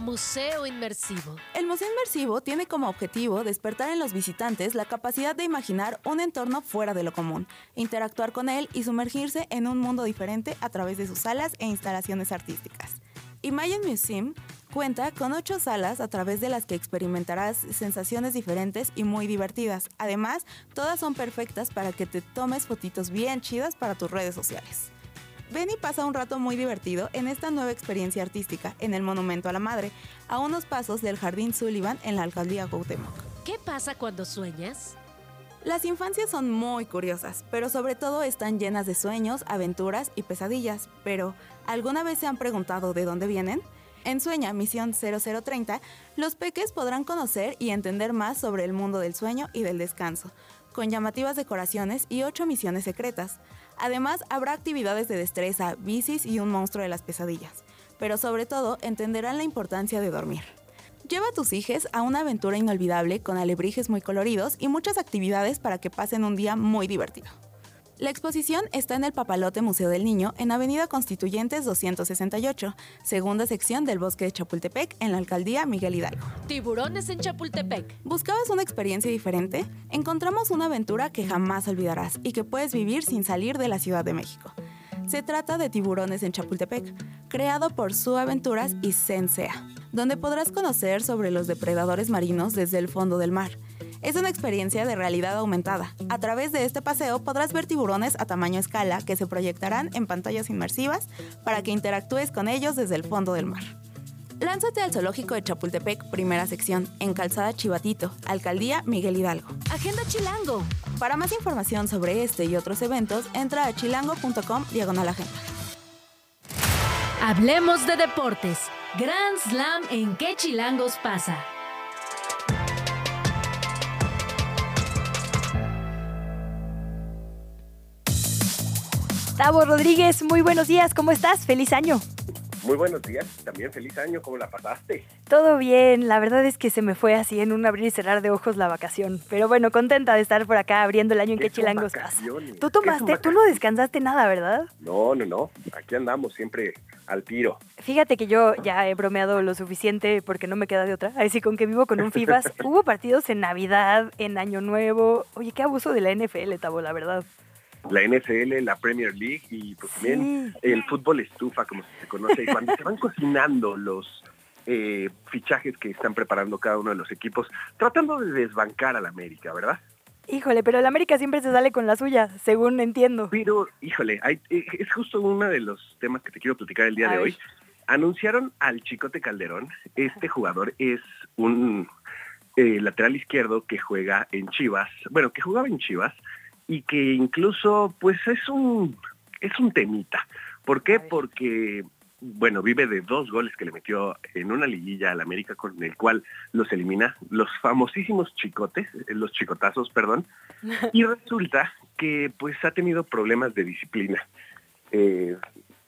Museo Inmersivo. El Museo Inmersivo tiene como objetivo despertar en los visitantes la capacidad de imaginar un entorno fuera de lo común, interactuar con él y sumergirse en un mundo diferente a través de sus salas e instalaciones artísticas. Imagine Museum cuenta con ocho salas a través de las que experimentarás sensaciones diferentes y muy divertidas. Además, todas son perfectas para que te tomes fotitos bien chidas para tus redes sociales. Ven y pasa un rato muy divertido en esta nueva experiencia artística en el Monumento a la Madre, a unos pasos del Jardín Sullivan en la alcaldía Cuauhtémoc. ¿Qué pasa cuando sueñas? Las infancias son muy curiosas, pero sobre todo están llenas de sueños, aventuras y pesadillas. Pero, ¿alguna vez se han preguntado de dónde vienen? En Sueña Misión 0030, los peques podrán conocer y entender más sobre el mundo del sueño y del descanso, con llamativas decoraciones y ocho misiones secretas. Además, habrá actividades de destreza, bicis y un monstruo de las pesadillas. Pero sobre todo, entenderán la importancia de dormir. Lleva a tus hijos a una aventura inolvidable con alebrijes muy coloridos y muchas actividades para que pasen un día muy divertido. La exposición está en el Papalote Museo del Niño, en Avenida Constituyentes 268, segunda sección del Bosque de Chapultepec, en la alcaldía Miguel Hidalgo. Tiburones en Chapultepec. ¿Buscabas una experiencia diferente? Encontramos una aventura que jamás olvidarás y que puedes vivir sin salir de la Ciudad de México. Se trata de Tiburones en Chapultepec, creado por Su Aventuras y Sensea, donde podrás conocer sobre los depredadores marinos desde el fondo del mar es una experiencia de realidad aumentada. A través de este paseo podrás ver tiburones a tamaño escala que se proyectarán en pantallas inmersivas para que interactúes con ellos desde el fondo del mar. Lánzate al Zoológico de Chapultepec, primera sección, en Calzada Chivatito, Alcaldía Miguel Hidalgo. Agenda Chilango. Para más información sobre este y otros eventos, entra a chilango.com diagonal agenda. Hablemos de deportes. Grand Slam en qué chilangos pasa. Tavo Rodríguez, muy buenos días, ¿cómo estás? Feliz año. Muy buenos días, también feliz año, ¿cómo la pasaste? Todo bien, la verdad es que se me fue así en un abrir y cerrar de ojos la vacación, pero bueno, contenta de estar por acá abriendo el año en que chilangos Tú tomaste, tú no descansaste nada, ¿verdad? No, no, no, aquí andamos siempre al tiro. Fíjate que yo ya he bromeado lo suficiente porque no me queda de otra, así con que vivo con un FIBAS, hubo partidos en Navidad, en Año Nuevo, oye, qué abuso de la NFL, Tavo, la verdad la NFL, la Premier League y pues también el fútbol estufa, como se conoce. Y cuando se van cocinando los eh, fichajes que están preparando cada uno de los equipos, tratando de desbancar al América, ¿verdad? Híjole, pero el América siempre se sale con la suya, según entiendo. Pero, híjole, eh, es justo uno de los temas que te quiero platicar el día de hoy. Anunciaron al Chicote Calderón. Este jugador es un eh, lateral izquierdo que juega en Chivas, bueno, que jugaba en Chivas y que incluso pues es un es un temita. ¿Por qué? Porque bueno, vive de dos goles que le metió en una liguilla al América con el cual los elimina, los famosísimos chicotes, eh, los chicotazos, perdón, y resulta que pues ha tenido problemas de disciplina. Eh,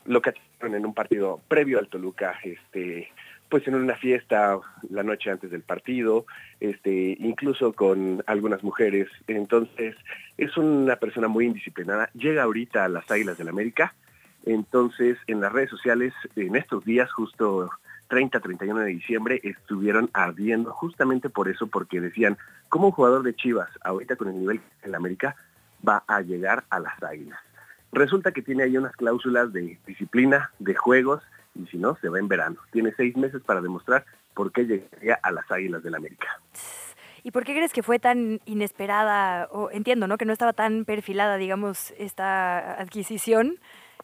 lo que en un partido previo al Toluca, este, pues en una fiesta la noche antes del partido, este, incluso con algunas mujeres. Entonces, es una persona muy indisciplinada. Llega ahorita a las Águilas del América. Entonces, en las redes sociales, en estos días, justo 30, 31 de diciembre, estuvieron ardiendo justamente por eso, porque decían, como un jugador de Chivas, ahorita con el nivel en la América, va a llegar a las Águilas. Resulta que tiene ahí unas cláusulas de disciplina, de juegos, y si no, se va en verano. Tiene seis meses para demostrar por qué llegaría a las Águilas del América. ¿Y por qué crees que fue tan inesperada? O entiendo, ¿no? Que no estaba tan perfilada, digamos, esta adquisición.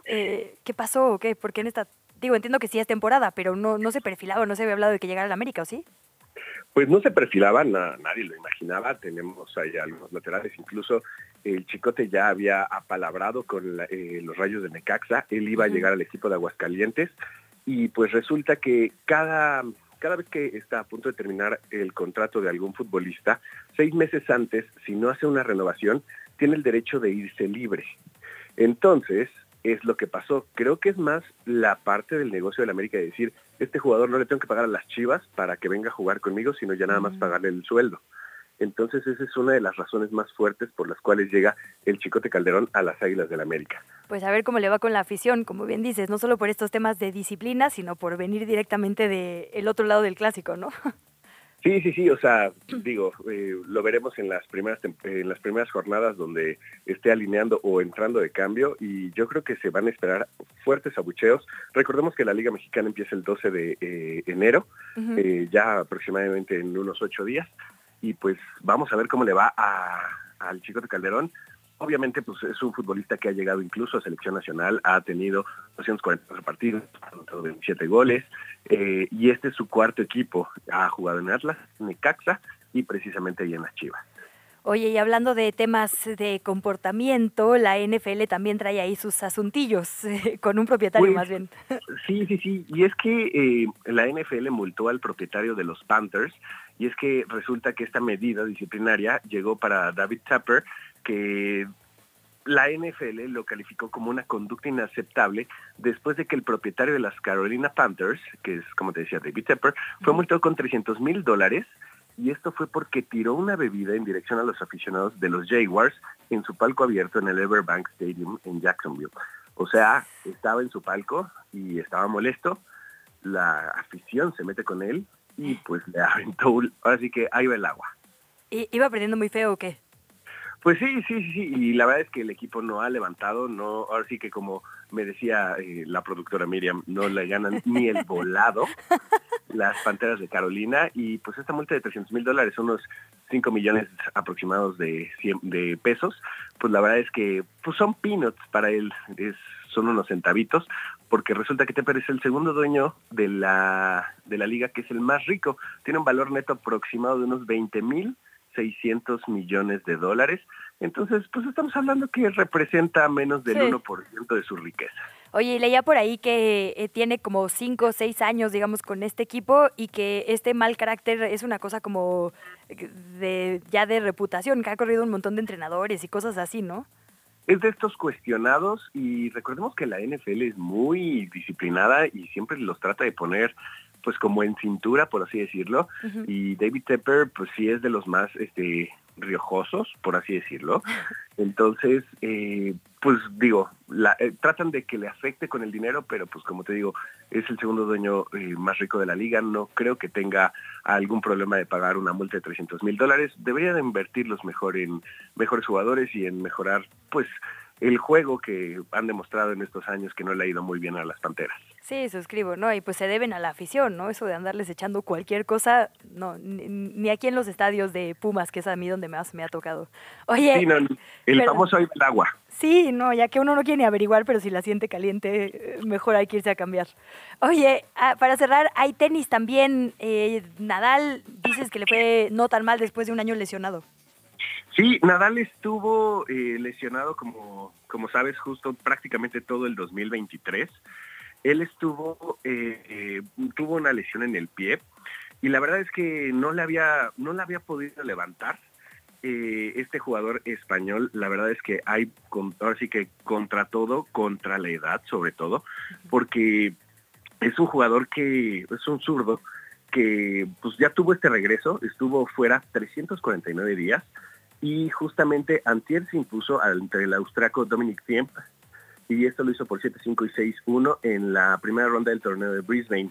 Eh, ¿Qué pasó qué? ¿Por qué en esta...? Digo, entiendo que sí es temporada, pero no, no se perfilaba, no se había hablado de que llegara a la América, ¿o sí? Pues no se perfilaba, nadie lo imaginaba. Tenemos ahí algunos laterales, incluso el Chicote ya había apalabrado con eh, los rayos de Necaxa, él iba a llegar al equipo de Aguascalientes y pues resulta que cada, cada vez que está a punto de terminar el contrato de algún futbolista, seis meses antes, si no hace una renovación, tiene el derecho de irse libre. Entonces, es lo que pasó. Creo que es más la parte del negocio de la América de decir, este jugador no le tengo que pagar a las chivas para que venga a jugar conmigo, sino ya nada más pagarle el sueldo. Entonces esa es una de las razones más fuertes por las cuales llega el Chicote Calderón a las Águilas del la América. Pues a ver cómo le va con la afición, como bien dices, no solo por estos temas de disciplina, sino por venir directamente del otro lado del clásico, ¿no? Sí, sí, sí, o sea, digo, eh, lo veremos en las primeras en las primeras jornadas donde esté alineando o entrando de cambio y yo creo que se van a esperar fuertes abucheos. Recordemos que la Liga Mexicana empieza el 12 de eh, enero, eh, ya aproximadamente en unos ocho días y pues vamos a ver cómo le va al chico de Calderón. Obviamente, pues es un futbolista que ha llegado incluso a selección nacional, ha tenido 240 partidos, 27 goles, eh, y este es su cuarto equipo. Ha jugado en Atlas, Necaxa y precisamente ahí en las Chivas. Oye, y hablando de temas de comportamiento, la NFL también trae ahí sus asuntillos, con un propietario pues, más bien. Sí, sí, sí. Y es que eh, la NFL multó al propietario de los Panthers, y es que resulta que esta medida disciplinaria llegó para David Tapper, que la NFL lo calificó como una conducta inaceptable después de que el propietario de las Carolina Panthers, que es como te decía David Tepper, fue multado con 300 mil dólares y esto fue porque tiró una bebida en dirección a los aficionados de los Jaguars en su palco abierto en el Everbank Stadium en Jacksonville. O sea, estaba en su palco y estaba molesto, la afición se mete con él y pues le aventó, ahora sí que ahí va el agua. ¿Y ¿Iba aprendiendo muy feo o qué? Pues sí, sí, sí, sí, y la verdad es que el equipo no ha levantado, no, ahora sí que como me decía eh, la productora Miriam, no le ganan ni el volado las Panteras de Carolina y pues esta multa de 300 mil dólares, unos 5 millones aproximados de, de pesos, pues la verdad es que pues son peanuts para él, es, son unos centavitos, porque resulta que Tepper es el segundo dueño de la, de la liga que es el más rico, tiene un valor neto aproximado de unos 20 mil 600 millones de dólares. Entonces, pues estamos hablando que representa menos del 1% de su riqueza. Oye, leía por ahí que eh, tiene como 5 o 6 años, digamos, con este equipo y que este mal carácter es una cosa como de ya de reputación, que ha corrido un montón de entrenadores y cosas así, ¿no? Es de estos cuestionados y recordemos que la NFL es muy disciplinada y siempre los trata de poner pues como en cintura, por así decirlo, y David Tepper pues sí es de los más este riojosos, por así decirlo. Entonces, eh, pues digo, la, eh, tratan de que le afecte con el dinero, pero pues como te digo, es el segundo dueño eh, más rico de la liga, no creo que tenga algún problema de pagar una multa de 300 mil dólares, debería de invertirlos mejor en mejores jugadores y en mejorar pues el juego que han demostrado en estos años que no le ha ido muy bien a las Panteras. Sí, suscribo, ¿no? Y pues se deben a la afición, ¿no? Eso de andarles echando cualquier cosa, no, ni, aquí en los estadios de Pumas, que es a mí donde más me ha tocado. Oye. Sí, no, el famoso el agua. Sí, no, ya que uno no quiere ni averiguar, pero si la siente caliente, eh, mejor hay que irse a cambiar. Oye, ah, para cerrar, hay tenis también. Eh, Nadal, dices que le fue no tan mal después de un año lesionado. Sí, Nadal estuvo eh, lesionado, como, como sabes, justo prácticamente todo el 2023. Él estuvo, eh, eh, tuvo una lesión en el pie y la verdad es que no le había, no le había podido levantar. este jugador español, la verdad es que hay, ahora sí que contra todo, contra la edad sobre todo, porque es un jugador que es un zurdo que pues ya tuvo este regreso, estuvo fuera 349 días, y justamente Antier se impuso entre el austraco Dominic Thiem y esto lo hizo por 7-5 y 6-1 en la primera ronda del torneo de Brisbane.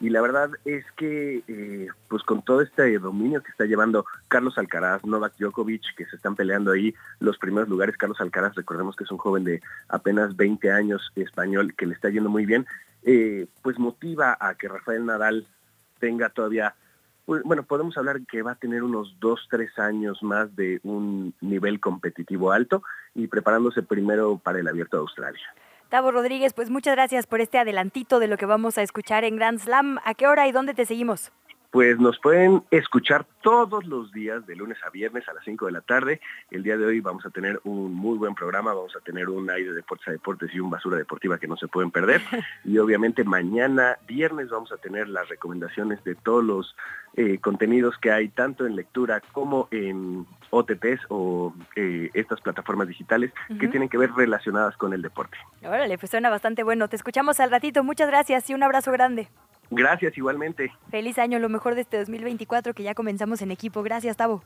Y la verdad es que, eh, pues con todo este dominio que está llevando Carlos Alcaraz, Novak Djokovic, que se están peleando ahí los primeros lugares, Carlos Alcaraz, recordemos que es un joven de apenas 20 años español que le está yendo muy bien, eh, pues motiva a que Rafael Nadal tenga todavía bueno, podemos hablar que va a tener unos dos, tres años más de un nivel competitivo alto y preparándose primero para el Abierto de Australia. Tavo Rodríguez, pues muchas gracias por este adelantito de lo que vamos a escuchar en Grand Slam. ¿A qué hora y dónde te seguimos? Pues nos pueden escuchar todos los días, de lunes a viernes a las 5 de la tarde. El día de hoy vamos a tener un muy buen programa, vamos a tener un aire de deportes a deportes y un basura deportiva que no se pueden perder. Y obviamente mañana, viernes, vamos a tener las recomendaciones de todos los eh, contenidos que hay, tanto en lectura como en OTTs o eh, estas plataformas digitales que tienen que ver relacionadas con el deporte. Órale, pues suena bastante bueno. Te escuchamos al ratito. Muchas gracias y un abrazo grande. Gracias, igualmente. Feliz año, lo mejor de este 2024 que ya comenzamos en equipo. Gracias, Tavo.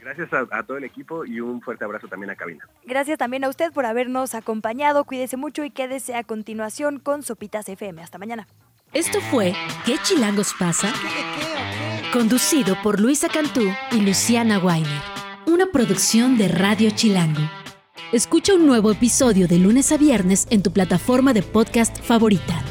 Gracias a, todo el equipo y un fuerte abrazo también a Cabina. Gracias también a usted por habernos acompañado. Cuídese mucho y quédese a continuación con Sopitas FM. Hasta mañana. Esto fue ¿Qué chilangos pasa? Conducido por Luisa Cantú y Luciana Weiner. Una producción de Radio Chilango. Escucha un nuevo episodio de lunes a viernes en tu plataforma de podcast favorita.